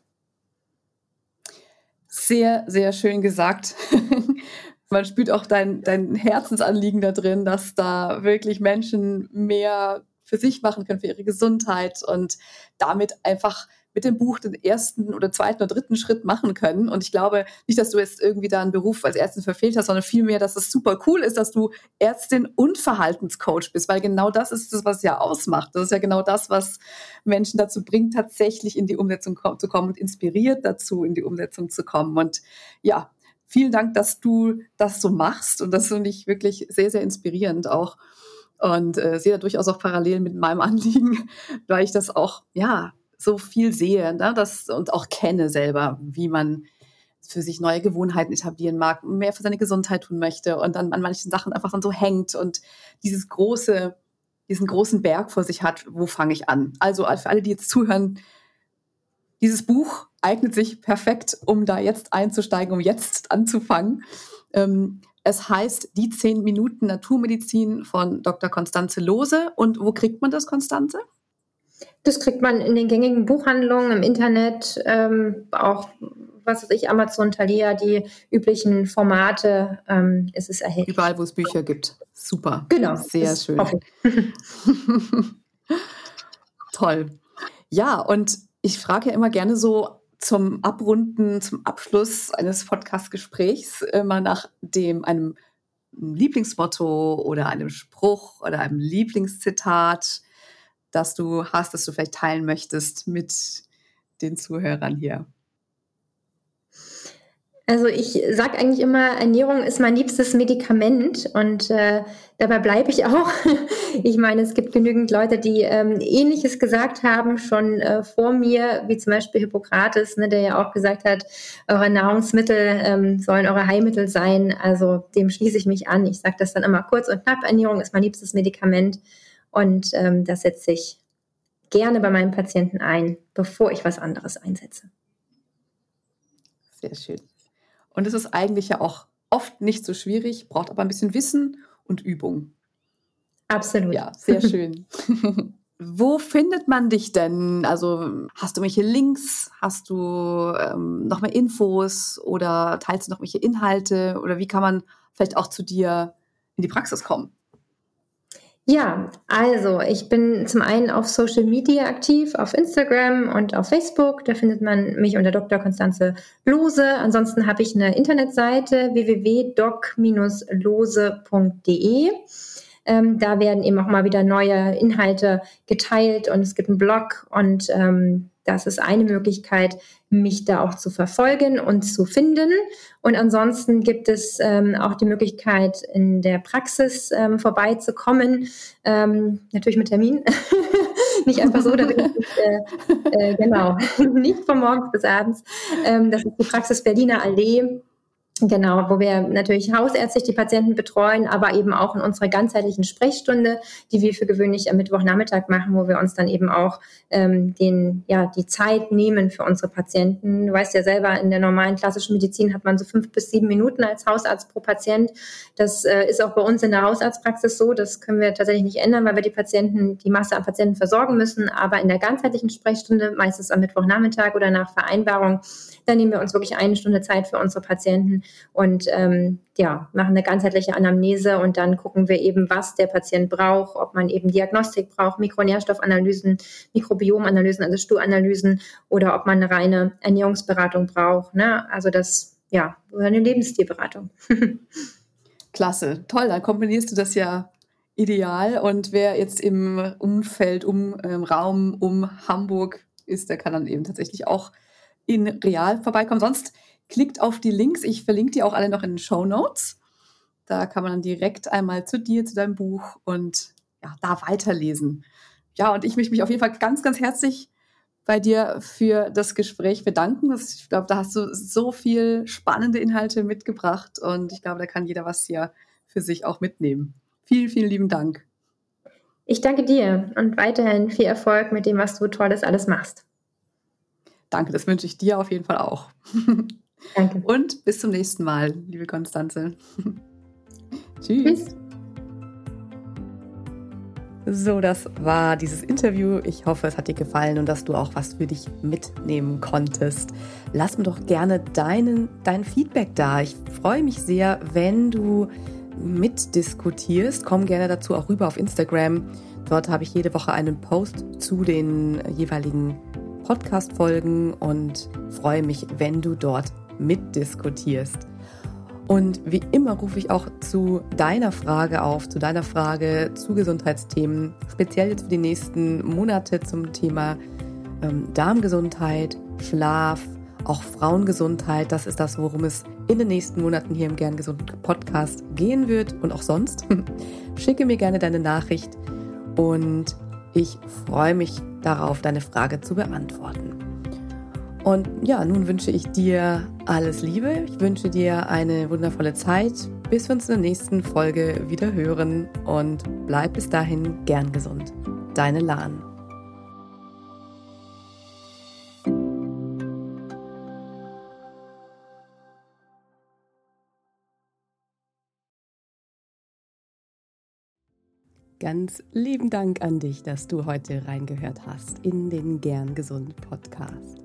Speaker 1: Sehr, sehr schön gesagt. man spürt auch dein, dein Herzensanliegen da drin, dass da wirklich Menschen mehr für sich machen können, für ihre Gesundheit und damit einfach mit dem Buch den ersten oder zweiten oder dritten Schritt machen können. Und ich glaube nicht, dass du jetzt irgendwie da einen Beruf als Ärztin verfehlt hast, sondern vielmehr, dass es super cool ist, dass du Ärztin und Verhaltenscoach bist, weil genau das ist das, was ja ausmacht. Das ist ja genau das, was Menschen dazu bringt, tatsächlich in die Umsetzung zu kommen und inspiriert dazu, in die Umsetzung zu kommen. Und ja, vielen Dank, dass du das so machst. Und das finde ich wirklich sehr, sehr inspirierend auch. Und äh, sehe da durchaus auch parallel mit meinem Anliegen, weil ich das auch, ja, so viel sehe ne, das, und auch kenne selber, wie man für sich neue Gewohnheiten etablieren mag, mehr für seine Gesundheit tun möchte und dann an manchen Sachen einfach dann so hängt und dieses große, diesen großen Berg vor sich hat, wo fange ich an? Also für alle, die jetzt zuhören, dieses Buch eignet sich perfekt, um da jetzt einzusteigen, um jetzt anzufangen. Ähm, es heißt Die 10 Minuten Naturmedizin von Dr. Konstanze Lose. Und wo kriegt man das, Konstanze?
Speaker 2: Das kriegt man in den gängigen Buchhandlungen, im Internet, ähm, auch, was weiß ich, Amazon, Thalia, die üblichen Formate ähm, ist es erhältlich.
Speaker 1: Überall, wo es Bücher gibt. Super.
Speaker 2: Genau.
Speaker 1: Sehr schön. Toll. Ja, und ich frage ja immer gerne so zum Abrunden, zum Abschluss eines Podcast-Gesprächs immer nach dem, einem Lieblingsmotto oder einem Spruch oder einem Lieblingszitat, das du hast, das du vielleicht teilen möchtest mit den Zuhörern hier?
Speaker 2: Also ich sage eigentlich immer, Ernährung ist mein liebstes Medikament und äh, dabei bleibe ich auch. ich meine, es gibt genügend Leute, die ähm, Ähnliches gesagt haben, schon äh, vor mir, wie zum Beispiel Hippokrates, ne, der ja auch gesagt hat, eure Nahrungsmittel ähm, sollen eure Heilmittel sein. Also dem schließe ich mich an. Ich sage das dann immer kurz und knapp, Ernährung ist mein liebstes Medikament und ähm, das setze ich gerne bei meinen Patienten ein, bevor ich was anderes einsetze.
Speaker 1: Sehr schön. Und es ist eigentlich ja auch oft nicht so schwierig, braucht aber ein bisschen Wissen und Übung.
Speaker 2: Absolut.
Speaker 1: Ja, sehr schön. Wo findet man dich denn? Also hast du welche Links? Hast du ähm, noch mehr Infos oder teilst du noch welche Inhalte? Oder wie kann man vielleicht auch zu dir in die Praxis kommen?
Speaker 2: Ja, also ich bin zum einen auf Social Media aktiv, auf Instagram und auf Facebook. Da findet man mich unter Dr. Konstanze Lose. Ansonsten habe ich eine Internetseite www.doc-lose.de. Ähm, da werden eben auch mal wieder neue Inhalte geteilt und es gibt einen Blog und ähm, das ist eine Möglichkeit, mich da auch zu verfolgen und zu finden. Und ansonsten gibt es ähm, auch die Möglichkeit, in der Praxis ähm, vorbeizukommen, ähm, natürlich mit Termin. nicht einfach so, da ich äh, äh, genau, nicht von morgens bis abends. Ähm, das ist die Praxis Berliner Allee Genau, wo wir natürlich hausärztlich die Patienten betreuen, aber eben auch in unserer ganzheitlichen Sprechstunde, die wir für gewöhnlich am Mittwochnachmittag machen, wo wir uns dann eben auch ähm, den, ja, die Zeit nehmen für unsere Patienten. Du weißt ja selber, in der normalen klassischen Medizin hat man so fünf bis sieben Minuten als Hausarzt pro Patient. Das äh, ist auch bei uns in der Hausarztpraxis so. Das können wir tatsächlich nicht ändern, weil wir die Patienten, die Masse an Patienten versorgen müssen. Aber in der ganzheitlichen Sprechstunde, meistens am Mittwochnachmittag oder nach Vereinbarung, dann nehmen wir uns wirklich eine Stunde Zeit für unsere Patienten und ähm, ja, machen eine ganzheitliche Anamnese und dann gucken wir eben, was der Patient braucht, ob man eben Diagnostik braucht, Mikronährstoffanalysen, Mikrobiomanalysen, also Stuhlanalysen oder ob man eine reine Ernährungsberatung braucht. Ne? Also das, ja, oder eine Lebensstilberatung.
Speaker 1: Klasse, toll, dann kombinierst du das ja ideal. Und wer jetzt im Umfeld, um im Raum um Hamburg ist, der kann dann eben tatsächlich auch in real vorbeikommen. Sonst klickt auf die Links. Ich verlinke die auch alle noch in den Show Notes. Da kann man dann direkt einmal zu dir, zu deinem Buch und ja, da weiterlesen. Ja, und ich möchte mich auf jeden Fall ganz, ganz herzlich bei dir für das Gespräch bedanken. Ich glaube, da hast du so viel spannende Inhalte mitgebracht und ich glaube, da kann jeder was hier für sich auch mitnehmen. Vielen, vielen lieben Dank.
Speaker 2: Ich danke dir und weiterhin viel Erfolg mit dem, was du Tolles alles machst.
Speaker 1: Danke, das wünsche ich dir auf jeden Fall auch.
Speaker 2: Danke.
Speaker 1: Und bis zum nächsten Mal, liebe Konstanze. Tschüss. Tschüss. So, das war dieses Interview. Ich hoffe, es hat dir gefallen und dass du auch was für dich mitnehmen konntest. Lass mir doch gerne deinen, dein Feedback da. Ich freue mich sehr, wenn du mitdiskutierst. Komm gerne dazu auch rüber auf Instagram. Dort habe ich jede Woche einen Post zu den jeweiligen Podcast-Folgen und freue mich, wenn du dort mitdiskutierst. Und wie immer rufe ich auch zu deiner Frage auf, zu deiner Frage zu Gesundheitsthemen, speziell jetzt für die nächsten Monate zum Thema ähm, Darmgesundheit, Schlaf, auch Frauengesundheit. Das ist das, worum es in den nächsten Monaten hier im Gern Gesund Podcast gehen wird und auch sonst. Schicke mir gerne deine Nachricht und ich freue mich darauf, deine Frage zu beantworten. Und ja, nun wünsche ich dir alles Liebe. Ich wünsche dir eine wundervolle Zeit, bis wir uns in der nächsten Folge wieder hören und bleib bis dahin gern gesund. Deine Lahn. Ganz lieben Dank an dich, dass du heute reingehört hast in den Gern Gesund Podcast.